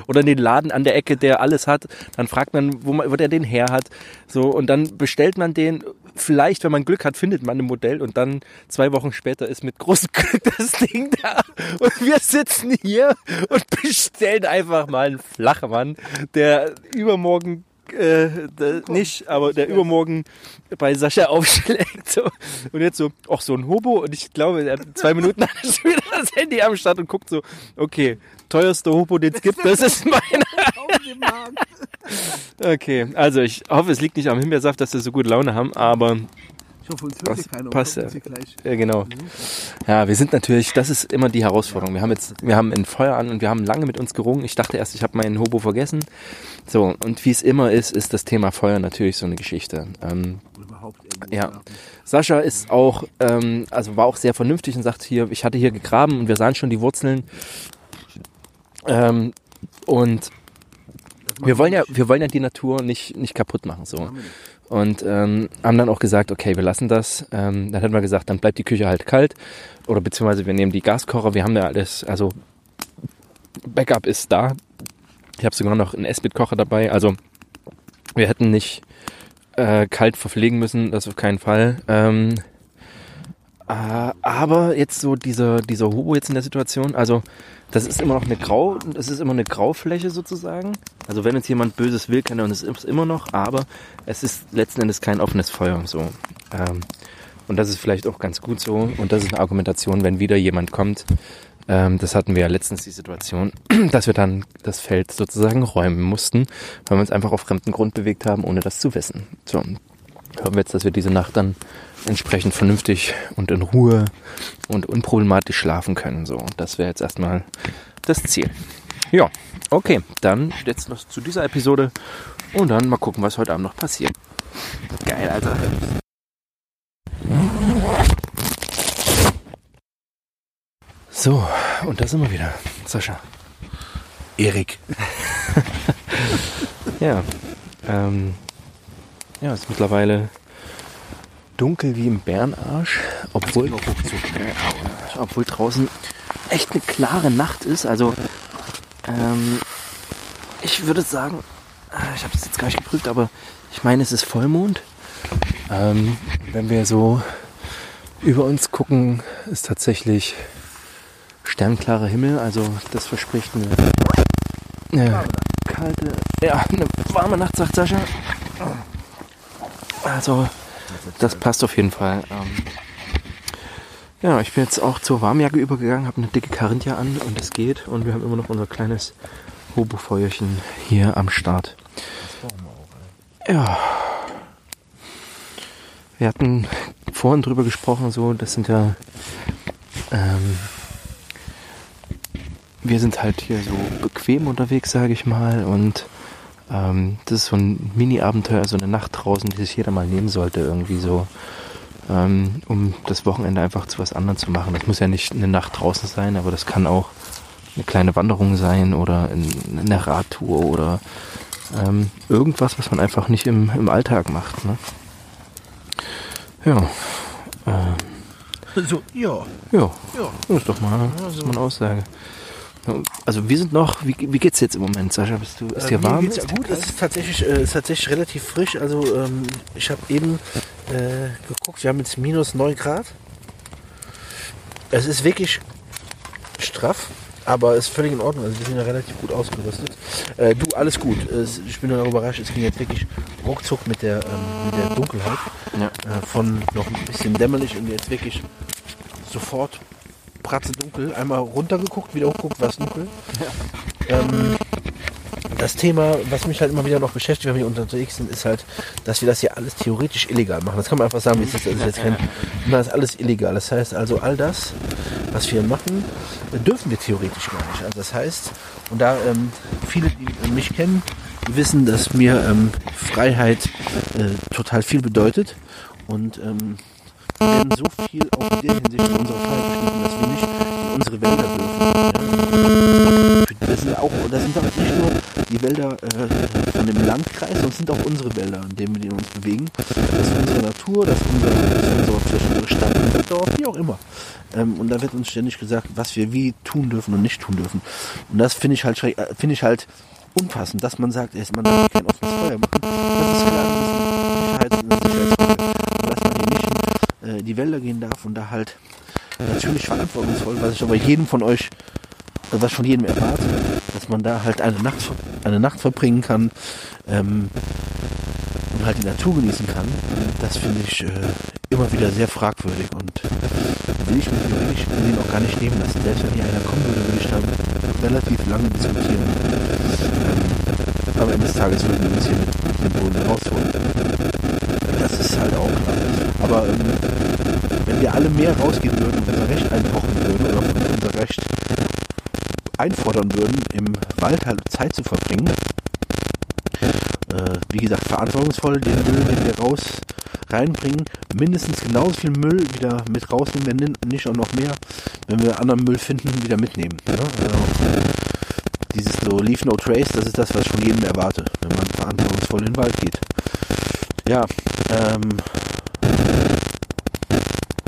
oder in den Laden an der Ecke, der alles hat. Dann fragt man, wo, man, wo der den her hat. So, und dann bestellt man den. Vielleicht, wenn man Glück hat, findet man ein Modell und dann zwei Wochen später ist mit großem [laughs] Glück das Ding da. Und wir sitzen hier und [laughs] bestellen einfach mal einen Flachmann, der übermorgen äh, nicht, aber der übermorgen bei Sascha [laughs] aufschlägt. So. Und jetzt so, ach so ein Hobo. Und ich glaube, er hat zwei Minuten hat er schon wieder das Handy am Start und guckt so, okay, teuerster Hobo, den es gibt, das ist [laughs] meiner. [laughs] okay, also ich hoffe, es liegt nicht am Himbeersaft, dass wir so gut Laune haben, aber
ich hoffe, uns hört hier keiner.
Passt ja. ja. Genau. Ja, wir sind natürlich, das ist immer die Herausforderung. Wir haben jetzt, wir haben ein Feuer an und wir haben lange mit uns gerungen. Ich dachte erst, ich habe meinen Hobo vergessen. So, und wie es immer ist, ist das Thema Feuer natürlich so eine Geschichte. Ähm, ja. Sascha ist auch, ähm, also war auch sehr vernünftig und sagt hier, ich hatte hier gegraben und wir sahen schon die Wurzeln. Ähm, und wir wollen ja, wir wollen ja die Natur nicht, nicht kaputt machen, so. Und ähm, haben dann auch gesagt, okay, wir lassen das. Ähm, dann hatten wir gesagt, dann bleibt die Küche halt kalt. Oder beziehungsweise wir nehmen die Gaskocher. Wir haben ja alles, also Backup ist da. Ich habe sogar noch einen Esbit-Kocher dabei. Also wir hätten nicht äh, kalt verpflegen müssen, das auf keinen Fall. Ähm, äh, aber jetzt so dieser, dieser Hobo jetzt in der Situation, also das ist immer noch eine Grau, das ist immer eine Graufläche sozusagen. Also wenn jetzt jemand Böses will, kann er ist immer noch, aber es ist letzten Endes kein offenes Feuer. So. Ähm, und das ist vielleicht auch ganz gut so. Und das ist eine Argumentation, wenn wieder jemand kommt. Ähm, das hatten wir ja letztens die Situation, [clears throat] dass wir dann das Feld sozusagen räumen mussten, weil wir uns einfach auf fremden Grund bewegt haben, ohne das zu wissen. So, hoffen wir jetzt, dass wir diese Nacht dann entsprechend vernünftig und in Ruhe und unproblematisch schlafen können. So, das wäre jetzt erstmal das Ziel. Ja, okay, dann jetzt noch zu dieser Episode und dann mal gucken, was heute Abend noch passiert. Geil, Alter. So, und da sind wir wieder. Sascha.
Erik. [laughs]
ja. Ähm, ja, es ist mittlerweile dunkel wie im Bärenarsch, obwohl, obwohl draußen echt eine klare Nacht ist. Also ähm, ich würde sagen, äh, ich habe es jetzt gar nicht geprüft, aber ich meine, es ist Vollmond. Ähm, wenn wir so über uns gucken, ist tatsächlich sternklarer Himmel. Also das verspricht eine, eine kalte, ja, eine warme Nacht, sagt Sascha. Also das passt auf jeden Fall. Ähm, ja, ich bin jetzt auch zur Warmjacke übergegangen, habe eine dicke Carinthia an und es geht. Und wir haben immer noch unser kleines Hobofeuerchen hier am Start. Ja. Wir hatten vorhin drüber gesprochen, so, das sind ja, ähm, wir sind halt hier so bequem unterwegs, sage ich mal, und ähm, das ist so ein Mini-Abenteuer, so eine Nacht draußen, die sich jeder mal nehmen sollte, irgendwie so, ähm, um das Wochenende einfach zu was anderem zu machen. Das muss ja nicht eine Nacht draußen sein, aber das kann auch eine kleine Wanderung sein oder eine Radtour oder ähm, irgendwas, was man einfach nicht im, im Alltag macht. Ne? Ja,
So, ja.
Ja,
Ja.
das ist doch mal, das ist mal eine Aussage. Also wir sind noch, wie, wie geht's jetzt im Moment, Sascha? Bist du, ist dir
Äh, mir
warm?
geht's gut, es ist tatsächlich, äh, ist tatsächlich relativ frisch. Also ähm, ich habe eben äh, geguckt, wir haben jetzt minus 9 Grad. Es ist wirklich straff, aber ist völlig in Ordnung. Also wir sind ja relativ gut ausgerüstet. Äh, du, alles gut. Ich bin darüber überrascht, es ging jetzt wirklich ruckzuck mit der, ähm, mit der Dunkelheit.
Ja.
Äh, von noch ein bisschen dämmerlich und jetzt wirklich sofort dunkel. Einmal runtergeguckt, wieder hochgeguckt, war es dunkel. Ähm, das Thema, was mich halt immer wieder noch beschäftigt, wenn wir unterwegs sind, ist halt, dass wir das hier alles theoretisch illegal machen. Das kann man einfach sagen, wie es ist. Also jetzt kein, das ist alles illegal. Das heißt also, all das, was wir machen, dürfen wir theoretisch gar nicht. Also das heißt, und da ähm, viele, die mich kennen, wissen, dass mir ähm, Freiheit äh, total viel bedeutet. Und ähm, wir werden so viel auch in der Hinsicht für unsere Freiheit beschnitten, dass wir nicht in unsere Wälder dürfen. Das sind auch, das sind auch nicht nur die Wälder äh, von dem Landkreis, sondern es sind auch unsere Wälder, in denen wir uns bewegen. Das ist unsere Natur, das ist unser, das ist unsere Stadt, unser Dorf, wie auch immer. Ähm, und da wird uns ständig gesagt, was wir wie tun dürfen und nicht tun dürfen. Und das finde ich halt äh, finde ich halt unpassend, dass man sagt, man darf kein offenes Feuer machen. Das ist klar, äh, die Wälder gehen darf und da halt natürlich verantwortungsvoll, was ich aber jedem von euch, äh, was ich von jedem erwarte, dass man da halt eine Nacht, eine Nacht verbringen kann ähm, und halt die Natur genießen kann, das finde ich äh, immer wieder sehr fragwürdig und will ich mir wirklich den auch gar nicht nehmen lassen. Selbst wenn hier einer kommen würde, würde ich da relativ lange diskutieren. Ähm, am Ende des Tages würden wir uns hier mit dem Boden rausholen. Das ist halt auch klar. Aber ähm, wenn wir alle mehr rausgehen würden und unser Recht einpochen würden oder unser Recht einfordern würden, im Wald halt Zeit zu verbringen, äh, wie gesagt, verantwortungsvoll den Müll, den wir raus reinbringen, mindestens genauso viel Müll wieder mit rausnehmen, wenn nicht auch noch mehr, wenn wir anderen Müll finden, wieder mitnehmen. Ja? Also, dieses so Leave No Trace, das ist das, was ich von jedem erwarte, wenn man verantwortungsvoll in den Wald geht. Ja, ähm,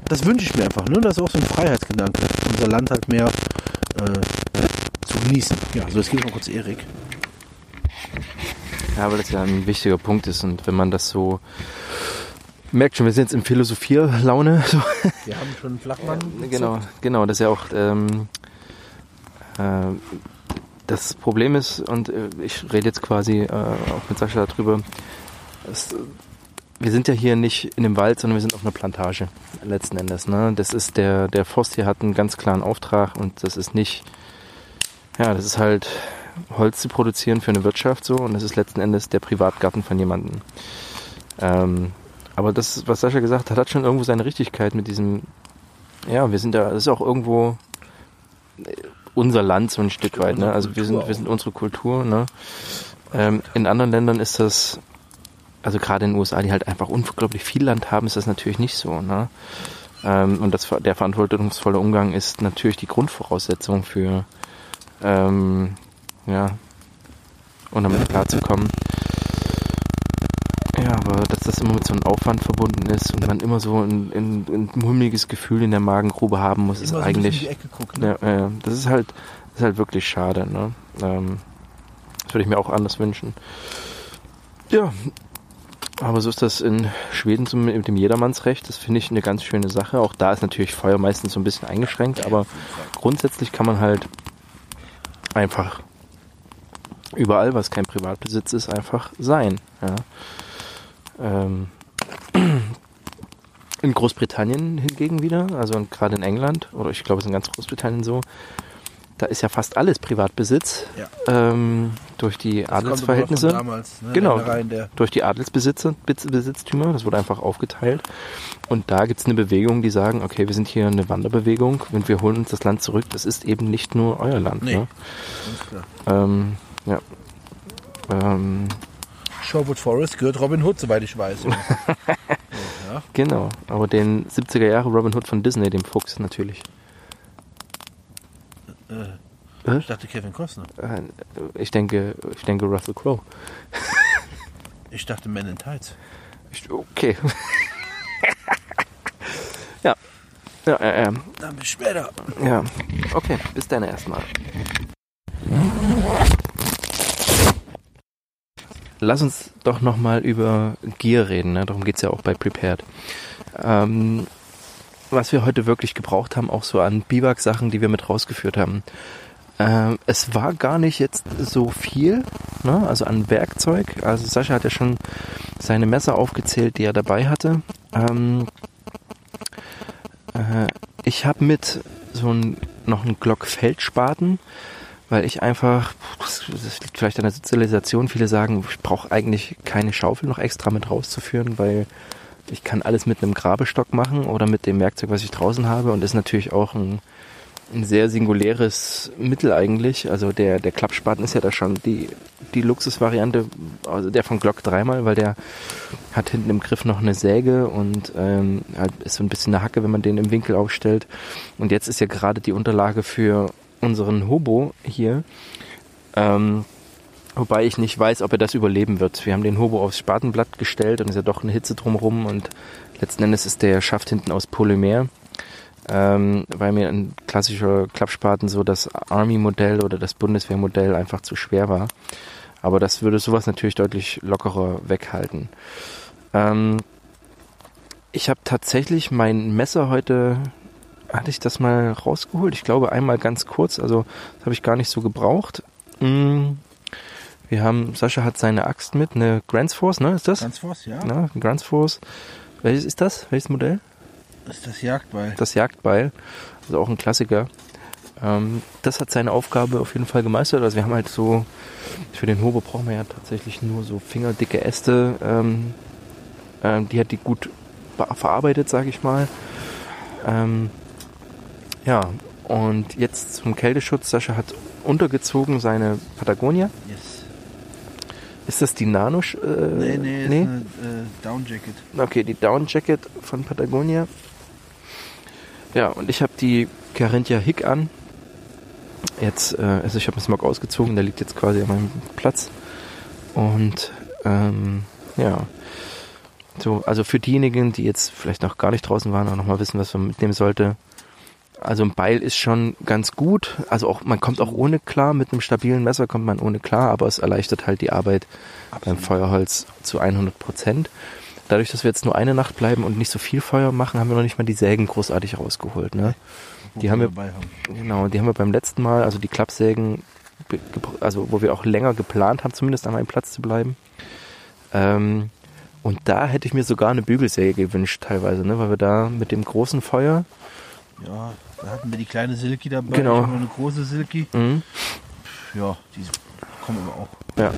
das wünsche ich mir einfach, ne? Das ist auch so ein Freiheitsgedanke, unser Land halt mehr äh, zu genießen. Ja, so jetzt ich mal kurz Erik.
Ja, weil das ja ein wichtiger Punkt ist und wenn man das so merkt schon, wir sind jetzt in Philosophierlaune. [laughs] So.
Wir haben schon einen Flachmann.
Genau, genau, das ist ja auch ähm, äh, das Problem ist, und äh, ich rede jetzt quasi äh, auch mit Sascha darüber, es, wir sind ja hier nicht in dem Wald, sondern wir sind auf einer Plantage letzten Endes. Ne? Das ist der, der Forst hier hat einen ganz klaren Auftrag und das ist nicht, ja, das ist halt Holz zu produzieren für eine Wirtschaft so und das ist letzten Endes der Privatgarten von jemandem. Ähm, aber das, was Sascha gesagt hat, hat schon irgendwo seine Richtigkeit mit diesem, ja, wir sind da, das ist auch irgendwo äh, unser Land so ein Stück weit, ne? Also wir sind, wir sind unsere Kultur, ne? Ähm, in anderen Ländern ist das, also gerade in den USA, die halt einfach unglaublich viel Land haben, ist das natürlich nicht so, ne? Ähm, und das, der verantwortungsvolle Umgang ist natürlich die Grundvoraussetzung für, ähm, ja, um damit klarzukommen. Ja, aber dass das immer mit so einem Aufwand verbunden ist und man immer so ein, ein, ein mulmiges Gefühl in der Magengrube haben muss, ist
Immer in
eigentlich.
die Ecke gucken. Ne?
Ja, ja, das ist halt, das ist halt wirklich schade, ne? Ähm, das würde ich mir auch anders wünschen. Ja, aber so ist das in Schweden so mit dem Jedermannsrecht. Das finde ich eine ganz schöne Sache. Auch da ist natürlich Feuer meistens so ein bisschen eingeschränkt, aber grundsätzlich kann man halt einfach überall, was kein Privatbesitz ist, einfach sein. Ja. Ähm, in Großbritannien hingegen wieder, also gerade in England, oder ich glaube, es ist in ganz Großbritannien so, da ist ja fast alles Privatbesitz
Ja.
ähm, durch die
Das
Adelsverhältnisse.
Damals, ne?
Genau. Durch die Adelsbesitzer, Bez- Besitztümer, das wurde einfach aufgeteilt. Und da gibt es eine Bewegung, die sagen, okay, wir sind hier eine Wanderbewegung und wir holen uns das Land zurück. Das ist eben nicht nur euer Land.
Nee.
Ne? Ähm, ja. Ähm,
Sherwood Forest gehört Robin Hood, soweit ich weiß. [laughs] ja.
genau, aber den 70er Jahre Robin Hood von Disney, dem Fuchs natürlich.
Äh, ich dachte Kevin Costner.
Äh, Ich denke, ich denke Russell Crowe. [laughs]
Ich dachte Men in Tights.
Okay. [laughs] Ja, ja, ja.
Dann bis später.
Ja, okay, bis dann erstmal. Lass uns doch nochmal über Gear reden, ne? darum geht's ja auch bei Prepared. Ähm, was wir heute wirklich gebraucht haben, auch so an Biwak-Sachen, die wir mit rausgeführt haben. Ähm, es war gar nicht jetzt so viel, ne? also an Werkzeug. Also Sascha hat ja schon seine Messer aufgezählt, die er dabei hatte. Ähm, äh, ich habe mit so ein, noch einen Glock Feldspaten, weil ich einfach, das liegt vielleicht an der Sozialisation, viele sagen, ich brauche eigentlich keine Schaufel noch extra mit rauszuführen, weil ich kann alles mit einem Grabestock machen oder mit dem Werkzeug, was ich draußen habe und ist natürlich auch ein, ein sehr singuläres Mittel eigentlich. Also der, der Klappspaten ist ja da schon die, die Luxusvariante, also der von Glock dreimal, weil der hat hinten im Griff noch eine Säge und ähm, ist so ein bisschen eine Hacke, wenn man den im Winkel aufstellt. Und jetzt ist ja gerade die Unterlage für unseren Hobo hier. Ähm, wobei ich nicht weiß, ob er das überleben wird. Wir haben den Hobo aufs Spatenblatt gestellt und ist ja doch eine Hitze drumherum und letzten Endes ist der Schaft hinten aus Polymer. Ähm, weil mir ein klassischer Klappspaten so das Army-Modell oder das Bundeswehrmodell einfach zu schwer war. Aber das würde sowas natürlich deutlich lockerer weghalten. Ähm, ich habe tatsächlich mein Messer heute hatte ich das mal rausgeholt. Ich glaube einmal ganz kurz, also das habe ich gar nicht so gebraucht. Mm. Wir haben, Sascha hat seine Axt mit, eine Grants Force, ne? Ist das?
Ganz Force, ja.
Ja, Grants Force. Welches ist das? Welches Modell?
Das ist das Jagdbeil.
Das Jagdbeil. Also auch ein Klassiker. Ähm, das hat seine Aufgabe auf jeden Fall gemeistert. Also wir haben halt so, für den Hobo brauchen wir ja tatsächlich nur so fingerdicke Äste. Ähm, ähm, die hat die gut verarbeitet, sage ich mal. Ähm, ja, und jetzt zum Kälteschutz. Sascha hat untergezogen seine Patagonia. Ist das die Nano? Äh,
Nee, nee,
nee?
ist eine äh, Down Jacket.
Okay, die Down Jacket von Patagonia. Ja, und ich habe die Carinthia Hick an. Jetzt, äh, also ich habe den Smog ausgezogen, der liegt jetzt quasi an meinem Platz. Und ähm, ja, so, also für diejenigen, die jetzt vielleicht noch gar nicht draußen waren, auch nochmal wissen, was man mitnehmen sollte. Also ein Beil ist schon ganz gut. Also auch, man kommt auch ohne klar, mit einem stabilen Messer kommt man ohne klar, aber es erleichtert halt die Arbeit beim Feuerholz zu 100 Prozent. Dadurch, dass wir jetzt nur eine Nacht bleiben und nicht so viel Feuer machen, haben wir noch nicht mal die Sägen großartig rausgeholt. Ne? Die haben wir, genau, die haben wir beim letzten Mal, also die Klappsägen, also wo wir auch länger geplant haben, zumindest an einem Platz zu bleiben. Ähm, und da hätte ich mir sogar eine Bügelsäge gewünscht teilweise, ne? weil wir da mit dem großen Feuer,
Ja, da hatten wir die kleine Silky dabei.
Genau.
Noch eine große Silky.
mh,
Ja, die kommen aber auch.
Ja,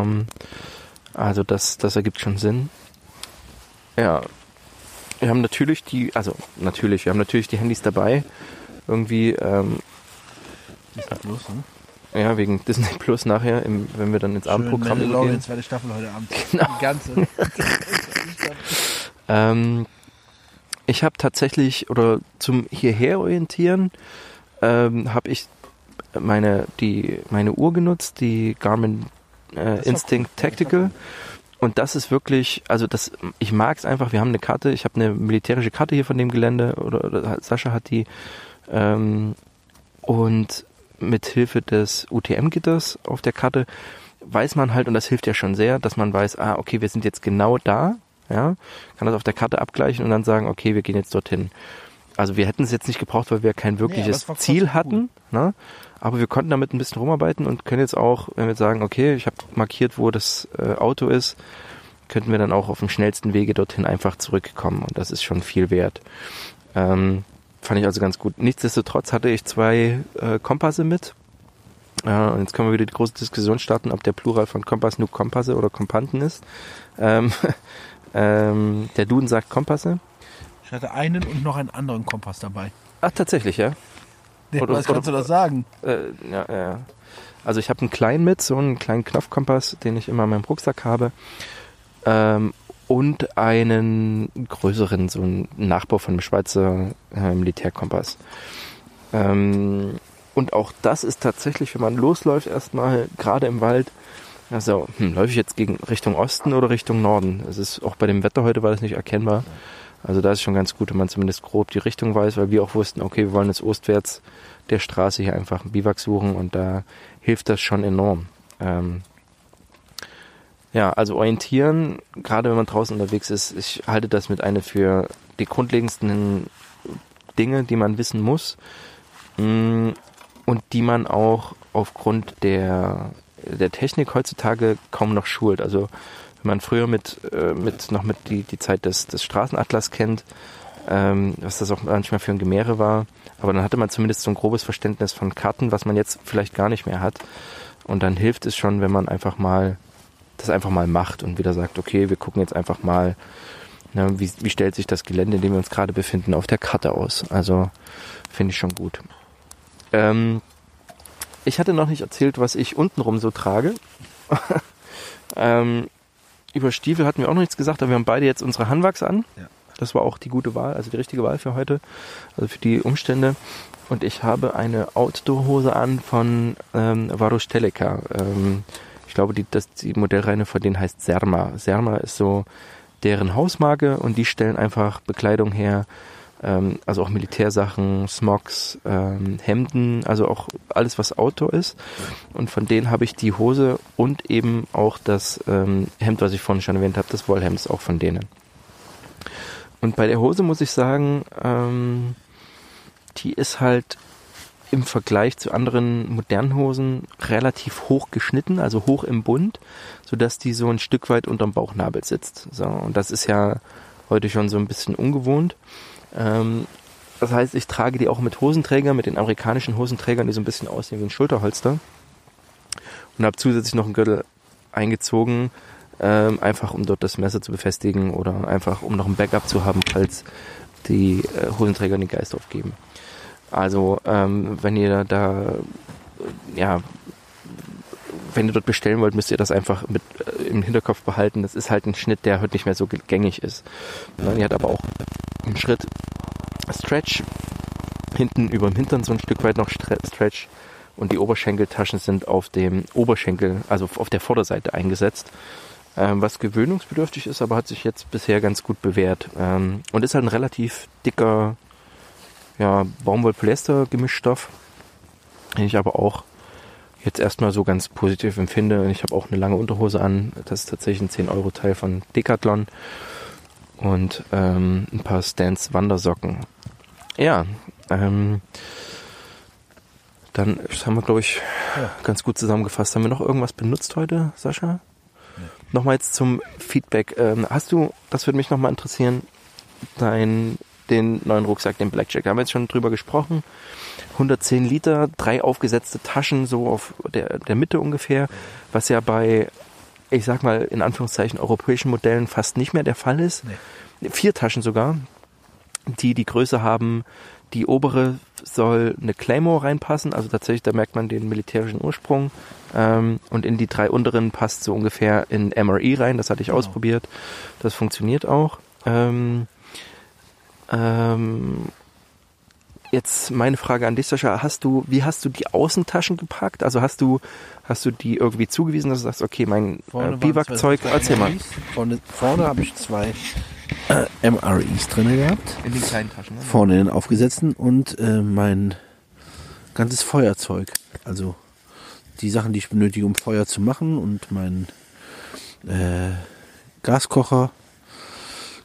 ähm, also das, das ergibt schon Sinn. Ja, wir haben natürlich die, also natürlich, wir haben natürlich die Handys dabei. Irgendwie, ähm,
Disney Plus, ne?
ja, wegen Disney Plus nachher, im, wenn wir dann ins Abendprogramm
Schön
übergehen.
Mandalorian, zweite Staffel heute Abend.
Genau.
Die ganze. [laughs] [laughs]
Ähm, ich habe tatsächlich, oder zum hierher orientieren, ähm, habe ich meine, die, meine Uhr genutzt, die Garmin äh, Instinct
cool.
Tactical. Und das ist wirklich, also das, ich mag es einfach, wir haben eine Karte, ich habe eine militärische Karte hier von dem Gelände, oder, oder Sascha hat die, ähm, und mit Hilfe des UTM-Gitters auf der Karte weiß man halt, und das hilft ja schon sehr, dass man weiß, ah, okay, wir sind jetzt genau da, ja, kann das auf der Karte abgleichen und dann sagen, okay, wir gehen jetzt dorthin. Also wir hätten es jetzt nicht gebraucht, weil wir kein wirkliches
war
Ziel hatten, ne? aber wir konnten damit ein bisschen rumarbeiten und können jetzt auch, wenn wir sagen, okay, ich habe markiert, wo das äh, Auto ist, könnten wir dann auch auf dem schnellsten Wege dorthin einfach zurückkommen und das ist schon viel wert. Ähm, fand ich also ganz gut. Nichtsdestotrotz hatte ich zwei äh, Kompasse mit. Ja, und jetzt können wir wieder die große Diskussion starten, ob der Plural von Kompass nur Kompasse oder Kompanten ist. Ähm, [laughs] ähm, der Duden sagt Kompasse.
Ich hatte einen und noch einen anderen Kompass dabei.
Ach, tatsächlich, ja.
Ja,
Oder-
was kannst
oder-
du das sagen?
Äh, ja, ja. Also ich habe einen kleinen mit, so einen kleinen Knopfkompass, den ich immer in meinem Rucksack habe. Ähm, und einen größeren, so einen Nachbau von einem Schweizer äh, Militärkompass. Ähm, und auch das ist tatsächlich, wenn man losläuft, erstmal gerade im Wald, also, hm, läufe ich jetzt gegen Richtung Osten oder Richtung Norden? Es ist auch bei dem Wetter heute war das nicht erkennbar. Also da ist schon ganz gut, wenn man zumindest grob die Richtung weiß, weil wir auch wussten, okay, wir wollen jetzt ostwärts der Straße hier einfach einen Biwak suchen und da hilft das schon enorm. Ähm, ja, also orientieren, gerade wenn man draußen unterwegs ist, ich halte das mit einer für die grundlegendsten Dinge, die man wissen muss mm, und die man auch aufgrund der, der Technik heutzutage kaum noch schult. Also wenn man früher mit, äh, mit noch mit die, die Zeit des, des Straßenatlas kennt, ähm, was das auch manchmal für ein Gemehre war, aber dann hatte man zumindest so ein grobes Verständnis von Karten, was man jetzt vielleicht gar nicht mehr hat. Und dann hilft es schon, wenn man einfach mal das einfach mal macht und wieder sagt, okay, wir gucken jetzt einfach mal, ne, wie, wie stellt sich das Gelände, in dem wir uns gerade befinden, auf der Karte aus. Also finde ich schon gut. Ähm, ich hatte noch nicht erzählt, was ich untenrum so trage. [laughs] ähm, über Stiefel hatten wir auch noch nichts gesagt, aber wir haben beide jetzt unsere Hanwachs an. Ja. Das war auch die gute Wahl, also die richtige Wahl für heute, also für die Umstände. Und ich habe eine Outdoor-Hose an von ähm, Varos Teleka. Ähm, ich glaube, die, das, die Modellreihe von denen heißt Serma. Serma ist so deren Hausmarke und die stellen einfach Bekleidung her, ähm, also auch Militärsachen, Smogs, ähm, Hemden, also auch alles, was Outdoor ist. Und von denen habe ich die Hose und eben auch das ähm, Hemd, was ich vorhin schon erwähnt habe, das Wollhemd ist auch von denen. Und bei der Hose muss ich sagen, ähm, die ist halt im Vergleich zu anderen modernen Hosen relativ hoch geschnitten, also hoch im Bund, sodass die so ein Stück weit unterm Bauchnabel sitzt. So, und das ist ja heute schon so ein bisschen ungewohnt. Ähm, das heißt, ich trage die auch mit Hosenträgern, mit den amerikanischen Hosenträgern, die so ein bisschen aussehen wie ein Schulterholster. Und habe zusätzlich noch einen Gürtel eingezogen, ähm, einfach um dort das Messer zu befestigen oder einfach um noch ein Backup zu haben, falls die äh, Hosenträger den Geist aufgeben. Also ähm, wenn ihr da, ja, wenn ihr dort bestellen wollt, müsst ihr das einfach mit äh, im Hinterkopf behalten. Das ist halt ein Schnitt, der heute nicht mehr so gängig ist. Ja, die hat aber auch einen Schritt Stretch, hinten über dem Hintern so ein Stück weit noch Stretch und die Oberschenkeltaschen sind auf dem Oberschenkel, also auf der Vorderseite eingesetzt. Ähm, was gewöhnungsbedürftig ist, aber hat sich jetzt bisher ganz gut bewährt. Ähm, und ist halt ein relativ dicker ja, Baumwoll-Polyester-Gemischstoff, den ich aber auch jetzt erstmal so ganz positiv empfinde. Ich habe auch eine lange Unterhose an. Das ist tatsächlich ein 10-Euro-Teil von Decathlon. Und ähm, ein paar Stans Wandersocken. Ja, ähm, dann haben wir, glaube ich, ja. ganz gut zusammengefasst. Haben wir noch irgendwas benutzt heute, Sascha? Ja. Nochmal jetzt zum Feedback. Ähm, hast du, das würde mich nochmal interessieren, dein den neuen Rucksack, den Blackjack. Da haben wir jetzt schon drüber gesprochen. 110 Liter, drei aufgesetzte Taschen, so auf der, der Mitte ungefähr, was ja bei, ich sag mal, in Anführungszeichen europäischen Modellen fast nicht mehr der Fall ist. Nee. Vier Taschen sogar, die die Größe haben, die obere soll eine Claymore reinpassen, also tatsächlich, da merkt man den militärischen Ursprung. Ähm, und in die drei unteren passt so ungefähr in MRE rein, das hatte ich genau. ausprobiert. Das funktioniert auch. Ähm, ähm, jetzt meine Frage an dich, Sascha. Hast du, wie hast du die Außentaschen gepackt? Also hast du, hast du die irgendwie zugewiesen, dass du sagst, okay, mein äh, Biwakzeug, erzähl mal.
Vorne, vorne habe ich zwei äh, MREs drin gehabt.
In den kleinen Taschen. Ne?
Vorne in den aufgesetzten und äh, mein ganzes Feuerzeug. Also die Sachen, die ich benötige, um Feuer zu machen und mein äh, Gaskocher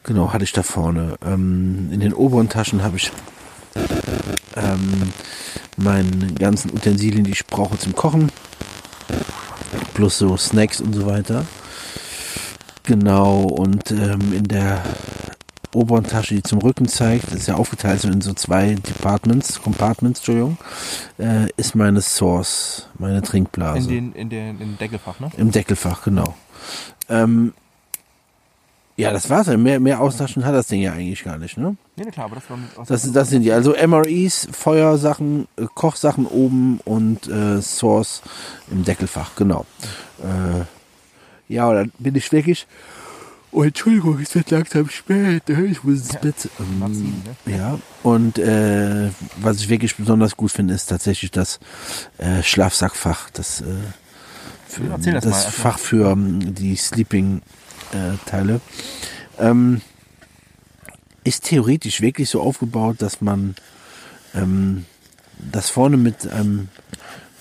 Genau, hatte ich da vorne. Ähm, in den oberen Taschen habe ich ähm, meine ganzen Utensilien, die ich brauche zum Kochen. Plus so Snacks und so weiter. Genau, und ähm, in der oberen Tasche, die zum Rücken zeigt, ist ja aufgeteilt so in so zwei Departments, Compartments, Entschuldigung, äh, ist meine Source, meine Trinkblase.
In den, in den, im Deckelfach, ne?
Im Deckelfach, genau. Ähm, ja, das war's. Mehr, mehr Austaschen hat das Ding ja eigentlich gar nicht, ne?
Nee, klar, aber das war mit
das, das sind die. Also MREs, Feuersachen, äh, Kochsachen oben und äh, Source im Deckelfach, genau. Äh, ja, dann bin ich wirklich. Oh, Entschuldigung, es wird langsam spät. Ne? Ich muss ins ja, Bett. Ähm, ne? Ja, und äh, was ich wirklich besonders gut finde, ist tatsächlich das äh, Schlafsackfach. Das, äh, für, das, das Fach für ähm, die Sleeping Teile. Ähm, ist theoretisch wirklich so aufgebaut, dass man ähm, das vorne mit einem,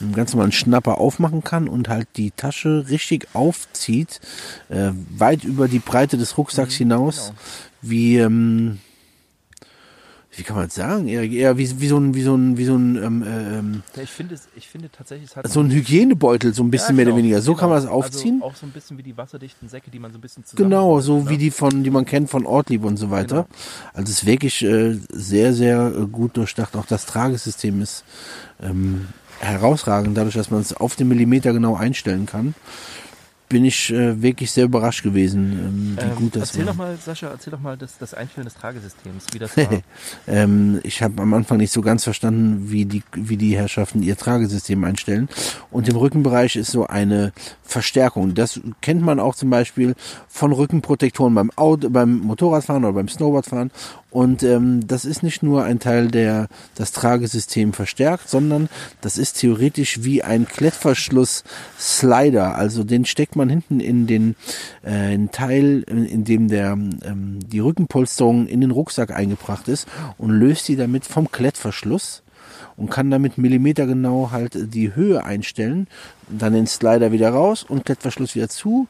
einem ganz normalen Schnapper aufmachen kann und halt die Tasche richtig aufzieht, äh, weit über die Breite des Rucksacks
Mhm,
hinaus,
genau.
wie ähm, wie kann man das sagen? Eher, eher wie, wie so ein, wie so ein, wie so ein, ähm, ähm,
Ja, ich finde, es- ich finde tatsächlich, es hat
so ein Hygienebeutel, so ein bisschen
Ja,
mehr oder
genau,
weniger. So kann man das
genau.
aufziehen.
Also auch so ein bisschen wie die wasserdichten Säcke, die man so ein bisschen zusammen.
Genau, so
ne?
wie die von, die man kennt von Ortlieb und so weiter. Also es ist wirklich äh, sehr, sehr äh, gut durchdacht. Auch das Tragesystem ist ähm, herausragend, dadurch, dass man es auf den Millimeter genau einstellen kann. Bin ich äh, wirklich sehr überrascht gewesen, ähm, wie
Ähm,
gut das
erzähl
war.
doch mal, Sascha, erzähl doch mal das, das Einstellen des Tragesystems, wie das [laughs] war.
Ähm, ich habe am Anfang nicht so ganz verstanden, wie die, wie die Herrschaften ihr Tragesystem einstellen. Und im Rückenbereich ist so eine Verstärkung. Das kennt man auch zum Beispiel von Rückenprotektoren beim Auto, beim Motorradfahren oder beim Snowboardfahren. Und ähm, das ist nicht nur ein Teil, der das Tragesystem verstärkt, sondern das ist theoretisch wie ein Klettverschluss-Slider. Also den steckt man hinten in den äh, in Teil, in, dem der ähm, die Rückenpolsterung in den Rucksack eingebracht ist und löst die damit vom Klettverschluss und kann damit millimetergenau halt die Höhe einstellen, dann den Slider wieder raus und Klettverschluss wieder zu,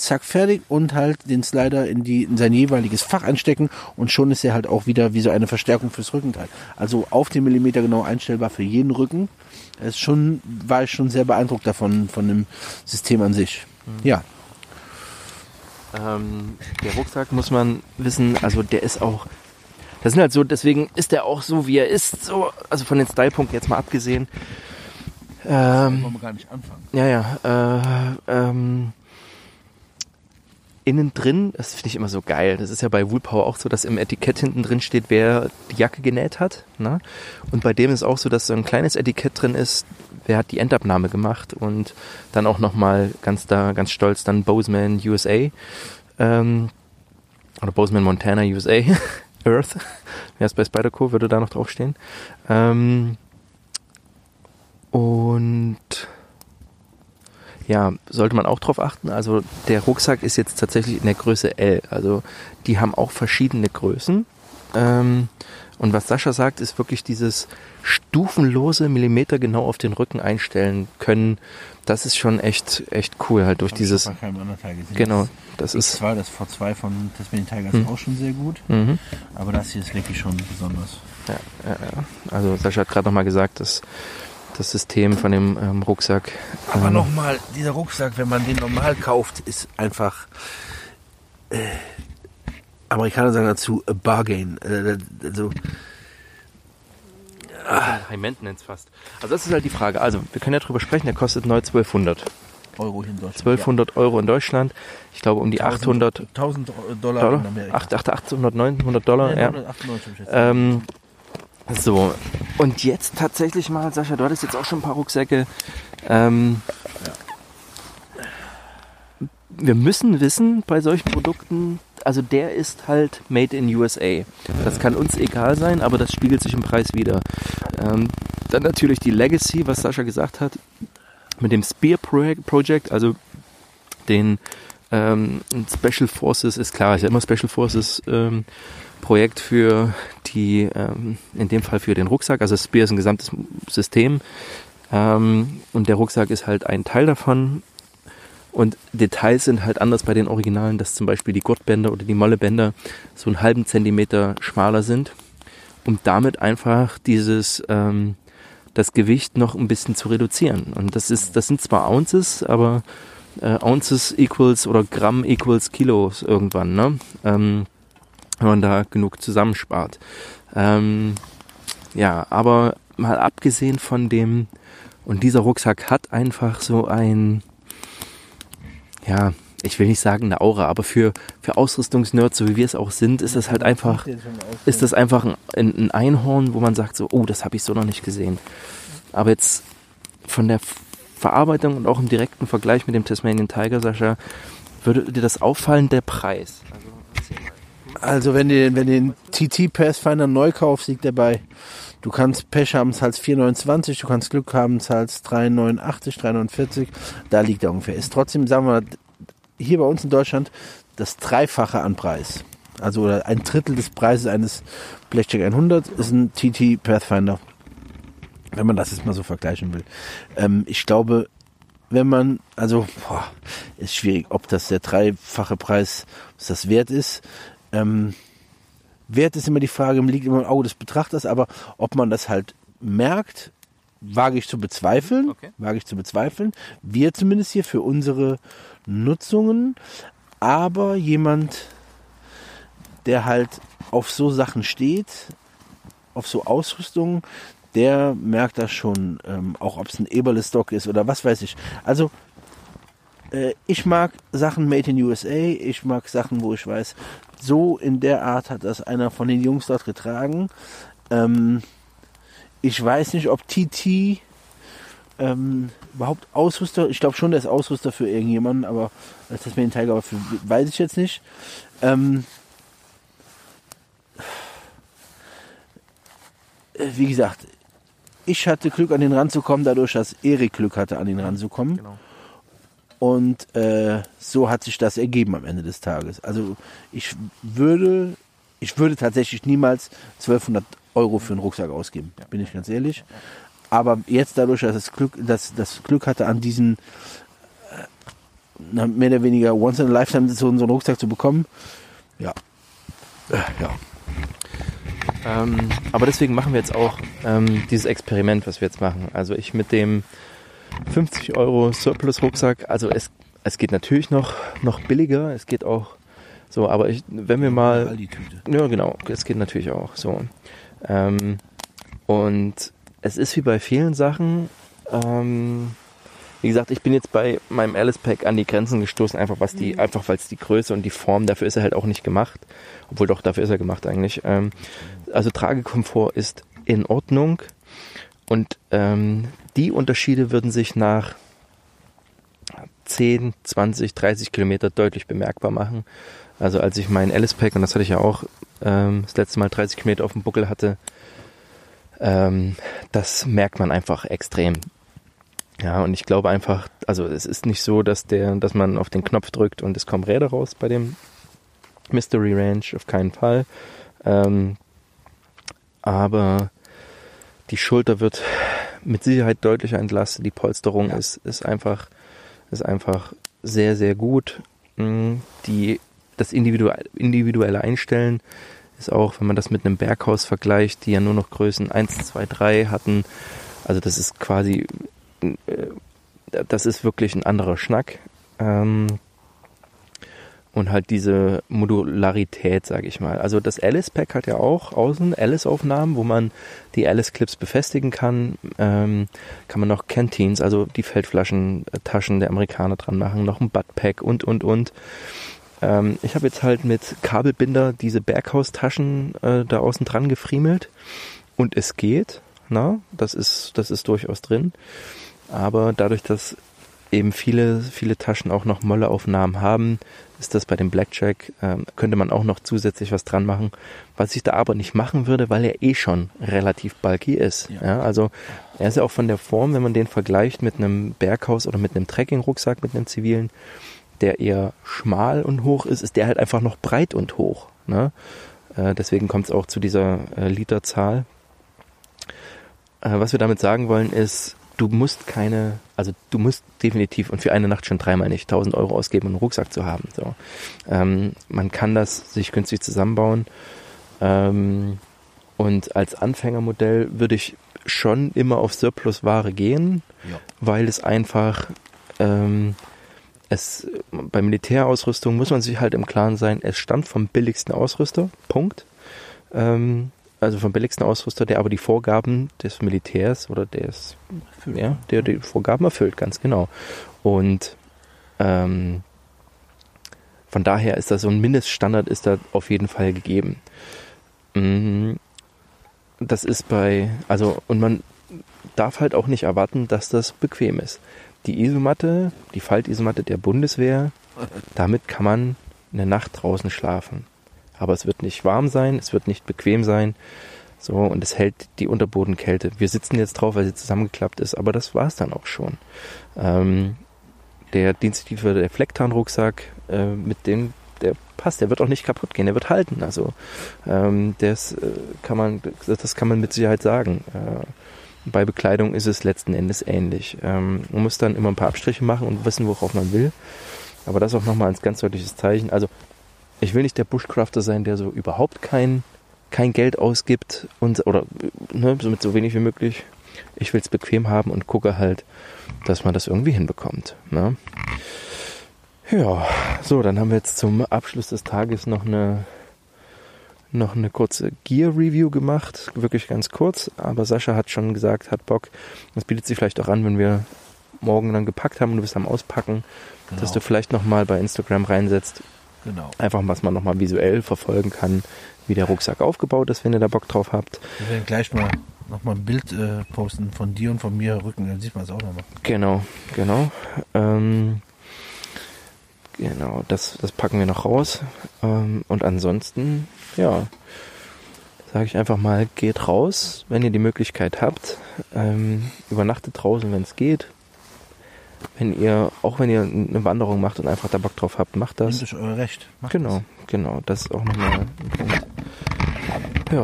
zack fertig und halt den Slider in die in sein jeweiliges Fach einstecken und schon ist er halt auch wieder wie so eine Verstärkung fürs Rückenteil. Also auf den Millimeter genau einstellbar für jeden Rücken. Es schon war ich schon sehr beeindruckt davon von dem System an sich. Ja,
Ähm, der Rucksack muss man wissen, also der ist auch, das sind halt so, deswegen ist der auch so, wie er ist, so, also von den Stylepunkten jetzt mal abgesehen. Ähm,
wollen wir gar nicht anfangen.
ja, ja, äh, ähm, innen drin, das finde ich immer so geil. Das ist ja bei Woolpower auch so, dass im Etikett hinten drin steht, wer die Jacke genäht hat. Ne? Und bei dem ist auch so, dass so ein kleines Etikett drin ist, wer hat die Endabnahme gemacht und dann auch nochmal ganz da, ganz stolz dann Bozeman USA ähm, oder Bozeman Montana USA [laughs] Earth. Wer ist bei Spyderco, würde da noch draufstehen. Ähm, und ja, sollte man auch drauf achten. Also der Rucksack ist jetzt tatsächlich in der Größe L. Also die haben auch verschiedene Größen. Ähm, und was Sascha sagt, ist wirklich dieses stufenlose Millimeter genau auf den Rücken einstellen können. Das ist schon echt, echt cool halt durch dieses.
bei keinem anderen Teil gesehen.
Genau, das
Das ist zwar das V2 von Tasmanian Tigers
Hm.
auch schon sehr gut,
Mhm.
aber das hier ist wirklich schon besonders.
Ja, ja, ja. Also Sascha hat gerade nochmal gesagt, dass das System von dem ähm, Rucksack.
Aber
ähm,
nochmal, dieser Rucksack, wenn man den normal kauft, ist einfach. Äh, Amerikaner sagen dazu a bargain. Äh, also,
High Maintenance fast. Also das ist halt die Frage. Also wir können ja drüber sprechen, der kostet neu 1200.
Euro in Deutschland.
1200 Euro in Deutschland. Ich glaube um die 800
1000 Dollar,
Dollar.
in Amerika.
8, 8, 800, 900 Dollar.
Nee,
Ja.
998 schätze ich.
Ähm, so, und jetzt tatsächlich mal, Sascha, du hattest jetzt auch schon ein paar Rucksäcke. Ähm, wir müssen wissen bei solchen Produkten, also der ist halt made in USA. Das kann uns egal sein, aber das spiegelt sich im Preis wieder. Ähm, dann natürlich die Legacy, was Sascha gesagt hat, mit dem Spear Project, Project also den ähm, Special Forces ist klar, ist ja immer Special Forces ähm, Projekt für die, ähm, in dem Fall für den Rucksack. Also Spear ist ein gesamtes System ähm, und der Rucksack ist halt ein Teil davon. Und Details sind halt anders bei den Originalen, dass zum Beispiel die Gurtbänder oder die Mollebänder so einen halben Zentimeter schmaler sind, um damit einfach dieses ähm, das Gewicht noch ein bisschen zu reduzieren. Und das ist, das sind zwar Ounces, aber äh, Ounces equals oder Gramm equals Kilos irgendwann, ne? Ähm, wenn man da genug zusammenspart. Ähm, ja, aber mal abgesehen von dem, und dieser Rucksack hat einfach so ein, ja, ich will nicht sagen eine Aura, aber für, für Ausrüstungsnerds, so wie wir es auch sind, ist das halt einfach, ist das einfach ein, ein Einhorn, wo man sagt so, oh, das habe ich so noch nicht gesehen. Aber jetzt von der Verarbeitung und auch im direkten Vergleich mit dem Tasmanian Tiger, Sascha, würde dir das auffallen, der Preis? Also, erzähl mal.
Also wenn du, wenn den TT Pathfinder neu kaufst, liegt der bei, du kannst Pech haben, zahlst 4,29, du kannst Glück haben, zahlst 3,89, 3,49, da liegt er ungefähr. Ist trotzdem, sagen wir hier bei uns in Deutschland das Dreifache an Preis. Also oder ein Drittel des Preises eines Blackjack 100 ist ein TT Pathfinder. Wenn man das jetzt mal so vergleichen will. Ähm, ich glaube, wenn man, also, boah, ist schwierig, ob das der dreifache Preis, was das wert ist. Ähm, wert ist immer die Frage, liegt immer im Auge des Betrachters, aber ob man das halt merkt, wage ich zu bezweifeln, okay. wage ich zu bezweifeln. Wir zumindest hier für unsere Nutzungen, aber jemand, der halt auf so Sachen steht, auf so Ausrüstung, der merkt das schon, ähm, auch ob es ein Eberle-Stock ist oder was weiß ich. Also äh, ich mag Sachen made in USA, ich mag Sachen, wo ich weiß, so in der Art hat das einer von den Jungs dort getragen. Ähm, ich weiß nicht, ob TT ähm, überhaupt Ausrüster, ich glaube schon, der ist Ausrüster für irgendjemanden, aber das ist mir ein Tiger, für, weiß ich jetzt nicht. Ähm, äh, wie gesagt, ich hatte Glück, an den ranzukommen, dadurch, dass Erik Glück hatte, an den ranzukommen. Genau. Und äh, so hat sich das ergeben am Ende des Tages. Also ich würde, ich würde tatsächlich niemals 1200 Euro für einen Rucksack ausgeben, ja. bin ich ganz ehrlich. Aber jetzt dadurch, dass das Glück, dass das Glück hatte, an diesen äh, mehr oder weniger once in a lifetime so, so einen Rucksack zu bekommen, ja,
äh, ja, ähm, aber deswegen machen wir jetzt auch ähm, dieses Experiment, was wir jetzt machen. Also ich mit dem 50 Euro Surplus-Rucksack, also es, es geht natürlich noch, noch billiger, es geht auch so, aber ich, wenn wir mal. Ja, genau, es geht natürlich auch so. Ähm, und es ist wie bei vielen Sachen, ähm, wie gesagt, ich bin jetzt bei meinem Alice Pack an die Grenzen gestoßen, einfach was die, mhm. einfach weil es die Größe und die Form, dafür ist er halt auch nicht gemacht. Obwohl doch, dafür ist er gemacht eigentlich. Ähm, also Tragekomfort ist in Ordnung. Und ähm, die Unterschiede würden sich nach 10, 20, 30 Kilometer deutlich bemerkbar machen. Also als ich meinen Alice Pack, und das hatte ich ja auch ähm, das letzte Mal 30 Kilometer auf dem Buckel hatte, ähm, das merkt man einfach extrem. Ja, und ich glaube einfach, also es ist nicht so, dass der, dass man auf den Knopf drückt und es kommen Räder raus bei dem Mystery Ranch, auf keinen Fall. Ähm, aber die Schulter wird mit Sicherheit deutlicher entlastet. Die Polsterung ja. ist, ist einfach, ist einfach sehr, sehr gut. Mm, die, das individuelle Einstellen ist auch, wenn man das mit einem Berghaus vergleicht, die ja nur noch Größen 1, 2, 3 hatten. Also das ist quasi äh, das ist wirklich ein anderer Schnack. Und halt diese Modularität, sage ich mal. Also das Alice Pack hat ja auch außen Alice-Aufnahmen, wo man die Alice-Clips befestigen kann. Ähm, kann man noch Canteens, also die Feldflaschentaschen der Amerikaner dran machen, noch ein Buttpack und, und, und. Ähm, ich habe jetzt halt mit Kabelbinder diese Berghaustaschen äh, da außen dran gefriemelt und es geht. Na, das ist, das ist durchaus drin. Aber dadurch, dass eben viele, viele Taschen auch noch Molleaufnahmen haben, ist das bei dem Blackjack, äh, könnte man auch noch zusätzlich was dran machen, was ich da aber nicht machen würde, weil er eh schon relativ bulky ist. Ja. ja. also er ist ja auch von der Form, wenn man den vergleicht mit einem Berghaus oder mit einem Trekking-Rucksack, mit einem zivilen, der eher schmal und hoch ist, ist der halt einfach noch breit und hoch. Ne? Äh, deswegen kommt es auch zu dieser äh, Literzahl. Äh, was wir damit sagen wollen ist, du musst keine, also du musst definitiv und für eine Nacht schon dreimal nicht 1000 Euro ausgeben, um einen Rucksack zu haben. So. Ähm, man kann das sich günstig zusammenbauen. Ähm, und als Anfängermodell würde ich schon immer auf Surplus-Ware gehen, ja. weil es einfach ähm, es bei Militärausrüstung muss man sich halt im Klaren sein, es stammt vom billigsten Ausrüster. Punkt. Ähm, also vom billigsten Ausrüster, der aber die Vorgaben des Militärs oder des, ja, der die Vorgaben erfüllt, ganz genau. Und ähm, von daher ist da so ein Mindeststandard ist da auf jeden Fall gegeben. Mhm. Das ist bei, also, und man darf halt auch nicht erwarten, dass das bequem ist. Die Isomatte, die Faltisomatte der Bundeswehr, damit kann man eine Nacht draußen schlafen aber es wird nicht warm sein, es wird nicht bequem sein. So, und es hält die Unterbodenkälte. Wir sitzen jetzt drauf, weil sie zusammengeklappt ist, aber das war es dann auch schon. Ähm, der Dienststiefer, der Flecktarnrucksack, äh, mit dem der passt, der wird auch nicht kaputt gehen, der wird halten. Also ähm, das äh, kann man, das kann man mit Sicherheit sagen. Äh, bei Bekleidung ist es letzten Endes ähnlich. Ähm, man muss dann immer ein paar Abstriche machen und wissen, worauf man will. Aber das auch nochmal als ganz deutliches Zeichen. Also ich will nicht der Bushcrafter sein, der so überhaupt kein, kein Geld ausgibt und oder ne, so mit so wenig wie möglich. Ich will es bequem haben und gucke halt, dass man das irgendwie hinbekommt. Ne? Ja, so, dann haben wir jetzt zum Abschluss des Tages noch eine noch eine kurze Gear-Review gemacht, wirklich ganz kurz, aber Sascha hat schon gesagt, hat Bock. Das bietet sich vielleicht auch an, wenn wir morgen dann gepackt haben und du bist am Auspacken, genau. dass du vielleicht nochmal bei Instagram reinsetzt. Genau. Einfach, was man nochmal visuell verfolgen kann, wie der Rucksack aufgebaut ist, wenn ihr da Bock drauf habt.
Wir werden gleich mal nochmal ein Bild äh, posten von dir und von mir Rücken, dann sieht man es auch nochmal.
Genau, genau. Ähm, genau, das, das packen wir noch raus. Ähm, und ansonsten ja, sage ich einfach mal, geht raus, wenn ihr die Möglichkeit habt. Ähm, übernachtet draußen, wenn es geht. Wenn ihr, auch wenn ihr eine Wanderung macht und einfach da Bock drauf habt, macht das.
Das ist euer Recht.
Macht genau, das. genau. Das ist auch nochmal ein Punkt. Ja,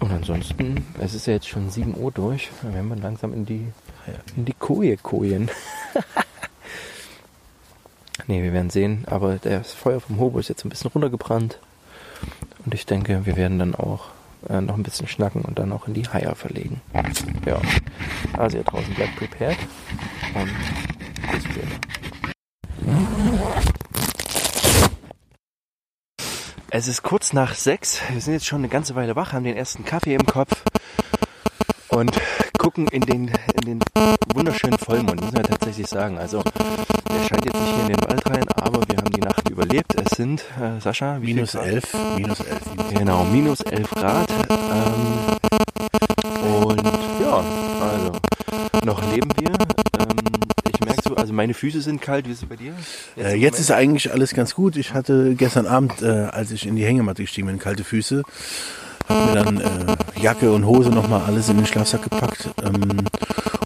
und ansonsten, es ist ja jetzt schon 7 Uhr durch. Dann werden wir langsam in die, in die Koje kojen. [laughs] nee, wir werden sehen. Aber das Feuer vom Hobo ist jetzt ein bisschen runtergebrannt. Und ich denke, wir werden dann auch äh, noch ein bisschen schnacken und dann auch in die Haier verlegen. Ja. Also ihr draußen bleibt prepared und später. Es ist kurz nach sechs. Wir sind jetzt schon eine ganze Weile wach, haben den ersten Kaffee im Kopf und gucken in den, in den wunderschönen Vollmond, muss man tatsächlich sagen. Also, der scheint jetzt nicht hier in den Wald rein, aber wir haben die Nacht überlebt. Es sind, äh, Sascha,
minus elf, minus elf.
Genau, minus elf Grad. Ähm, und ja, also, noch leben wir. Ähm, also meine Füße sind kalt. Wie ist es bei dir?
Jetzt, äh, jetzt ist eigentlich alles ganz gut. Ich hatte gestern Abend, äh, als ich in die Hängematte gestiegen bin, kalte Füße. Hab mir dann äh, Jacke und Hose nochmal alles in den Schlafsack gepackt. Ähm,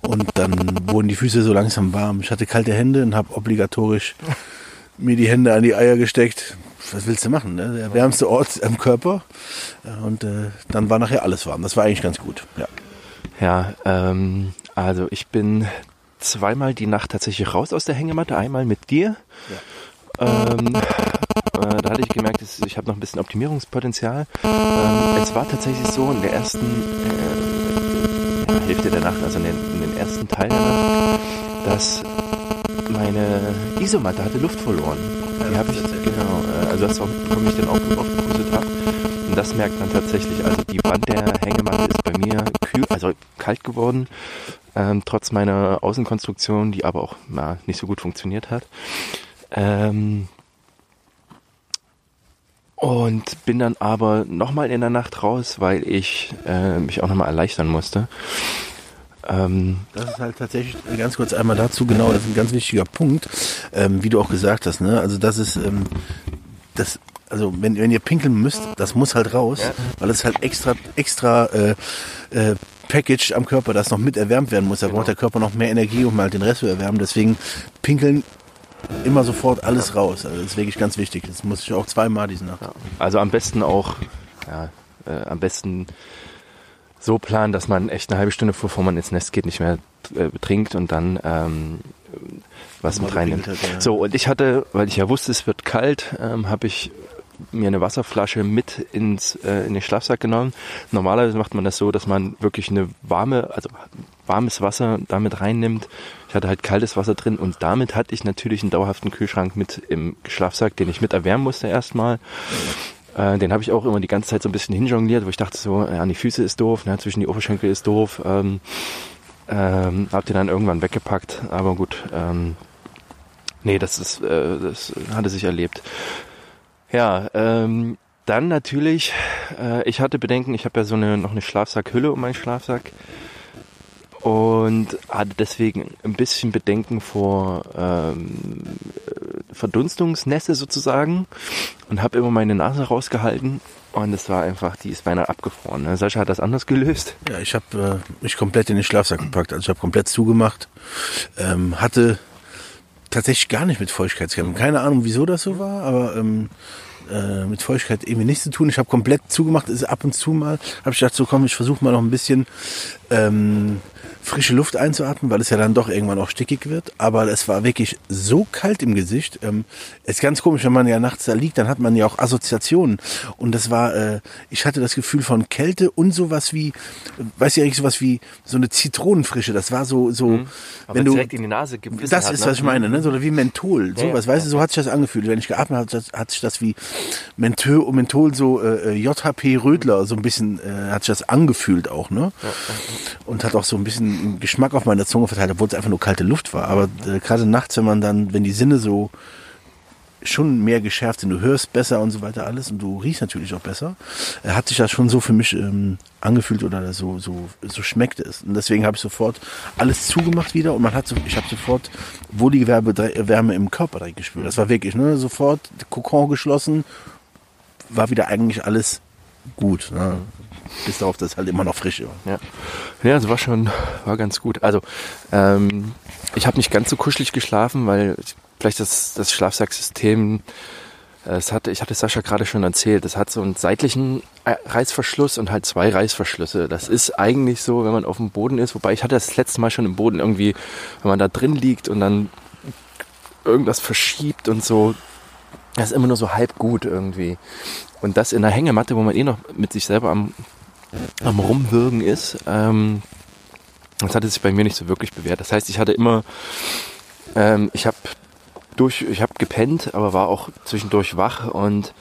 und dann wurden die Füße so langsam warm. Ich hatte kalte Hände und habe obligatorisch mir die Hände an die Eier gesteckt. Was willst du machen? Ne? Der wärmste Ort am Körper. Und äh, dann war nachher alles warm. Das war eigentlich ganz gut. Ja,
ja ähm, also ich bin zweimal die Nacht tatsächlich raus aus der Hängematte. Einmal mit dir. Ja. Ähm, äh, da hatte ich gemerkt, ich habe noch ein bisschen Optimierungspotenzial. Ähm, es war tatsächlich so in der ersten äh, ja, Hälfte der Nacht, also in den, in den ersten Teil der Nacht, dass meine Isomatte hatte Luft verloren. Die habe ich, genau, äh, also das bekomme ich dann auch aufgepustet habe. Und das merkt man tatsächlich. Also die Wand der Hängematte bei mir kühl, also kalt geworden, ähm, trotz meiner Außenkonstruktion, die aber auch na, nicht so gut funktioniert hat. Ähm, und bin dann aber nochmal in der Nacht raus, weil ich äh, mich auch nochmal erleichtern musste.
Ähm, das ist halt tatsächlich ganz kurz einmal dazu, genau, das ist ein ganz wichtiger Punkt, ähm, wie du auch gesagt hast, ne? Also das ist ähm, das also wenn, wenn ihr pinkeln müsst, das muss halt raus, ja. weil es halt extra extra äh, äh, Package am Körper, das noch mit erwärmt werden muss. Da genau. braucht der Körper noch mehr Energie, um halt den Rest zu erwärmen. Deswegen pinkeln immer sofort alles raus. Also das ist wirklich ganz wichtig. Das muss ich auch zweimal diese Nacht.
Also am besten auch, ja, äh, am besten so planen, dass man echt eine halbe Stunde bevor man ins Nest geht, nicht mehr äh, trinkt und dann ähm, was mit reinnimmt. Hat, ja. So, und ich hatte, weil ich ja wusste, es wird kalt, ähm, habe ich mir eine Wasserflasche mit ins äh, in den Schlafsack genommen. Normalerweise macht man das so, dass man wirklich eine warme, also warmes Wasser damit reinnimmt. Ich hatte halt kaltes Wasser drin und damit hatte ich natürlich einen dauerhaften Kühlschrank mit im Schlafsack, den ich mit erwärmen musste erstmal. Äh, den habe ich auch immer die ganze Zeit so ein bisschen hinjongliert, wo ich dachte so, ja, an die Füße ist doof, ne, zwischen die Oberschenkel ist doof. Ähm, ähm, hab den dann irgendwann weggepackt, aber gut. Ähm, nee, das ist, äh, das hatte sich erlebt. Ja, ähm, dann natürlich, äh, ich hatte Bedenken, ich habe ja so eine noch eine Schlafsackhülle um meinen Schlafsack und hatte deswegen ein bisschen Bedenken vor ähm, Verdunstungsnässe sozusagen und habe immer meine Nase rausgehalten und es war einfach, die ist beinahe abgefroren. Ne? Sascha hat das anders gelöst.
Ja, ich habe äh, mich komplett in den Schlafsack gepackt, also ich habe komplett zugemacht, ähm, hatte tatsächlich gar nicht mit Feuchtigkeitscreme. Keine Ahnung, wieso das so war, aber ähm, äh, mit Feuchtigkeit irgendwie nichts zu tun. Ich habe komplett zugemacht, ist ab und zu mal, habe ich gedacht, so komm, ich versuche mal noch ein bisschen ähm, frische Luft einzuatmen, weil es ja dann doch irgendwann auch stickig wird. Aber es war wirklich so kalt im Gesicht. Ähm, ist ganz komisch, wenn man ja nachts da liegt, dann hat man ja auch Assoziationen. Und das war, äh, ich hatte das Gefühl von Kälte und sowas wie, weiß ich eigentlich sowas wie so eine Zitronenfrische. Das war so, so,
Mhm. Aber
wenn du
direkt in die Nase gebissen
das
hat,
ist,
ne?
was ich meine, ne? So wie Menthol.
Ja,
Sowas,
ja.
weißt du, so hat sich das angefühlt. Wenn ich geatmet habe, hat, sich das wie Menthol, Menthol so äh, äh, JHP Rödler, so ein bisschen äh, hat sich das angefühlt auch, ne? Und hat auch so ein bisschen einen Geschmack auf meiner Zunge verteilt, obwohl es einfach nur kalte Luft war. Aber äh, gerade nachts, wenn man dann, wenn die Sinne so schon mehr geschärft sind, du hörst besser und so weiter alles und du riechst natürlich auch besser, äh, hat sich das schon so für mich ähm, angefühlt oder so so so schmeckt es und deswegen habe ich sofort alles zugemacht wieder und man hat so, ich habe sofort wohlige Wärme im Körper direkt gespürt. Das war wirklich ne sofort Kokon geschlossen, war wieder eigentlich alles gut. Ne? Bis darauf, dass es halt immer noch frisch war.
Ja, ja, es war schon, war ganz gut. Also, ähm, ich habe nicht ganz so kuschelig geschlafen, weil ich- vielleicht das, das Schlafsacksystem, äh, es hatte, ich hatte Sascha gerade schon erzählt, es hat so einen seitlichen äh, Reißverschluss und halt zwei Reißverschlüsse. Das ist eigentlich so, wenn man auf dem Boden ist, wobei ich hatte das letzte Mal schon im Boden irgendwie, wenn man da drin liegt und dann irgendwas verschiebt und so, das ist immer nur so halb gut irgendwie. Und das in der Hängematte, wo man eh noch mit sich selber am am Rumwürgen ist. Ähm, das hatte sich bei mir nicht so wirklich bewährt. Das heißt, ich hatte immer, ähm, ich habe durch, ich habe gepennt, aber war auch zwischendurch wach und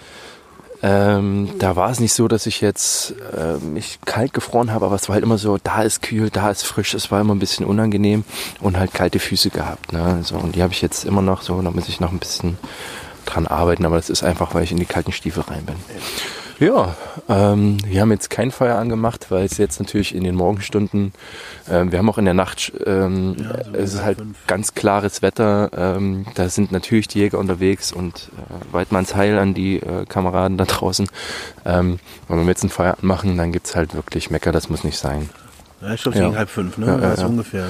ähm, da war es nicht so, dass ich jetzt äh, mich kalt gefroren habe, aber es war halt immer so, da ist kühl, da ist frisch. Es war immer ein bisschen unangenehm und halt kalte Füße gehabt. Ne? So, und die habe ich jetzt immer noch so, da muss ich noch ein bisschen dran arbeiten, aber das ist einfach, weil ich in die kalten Stiefel rein bin. Ja, ähm, wir haben jetzt kein Feuer angemacht, weil es jetzt natürlich in den Morgenstunden, ähm, wir haben auch in der Nacht, ähm,
Ja, so
es ist halt
fünf.
ganz klares Wetter, ähm, da sind natürlich die Jäger unterwegs und äh, Weidmanns Heil an die äh, Kameraden da draußen. Ähm, wenn wir jetzt ein Feuer anmachen, dann gibt's halt wirklich Mecker, das muss nicht sein.
Ja, ich glaube,
Ja.
gegen halb fünf, ne?
Ja, ja, ja.
ungefähr.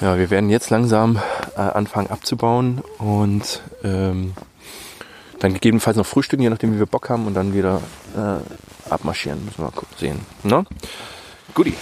Ja, wir werden jetzt langsam äh, anfangen abzubauen und ähm, dann gegebenenfalls noch frühstücken, je nachdem wie wir Bock haben und dann wieder äh, abmarschieren. Müssen wir mal sehen. Ne? Guti.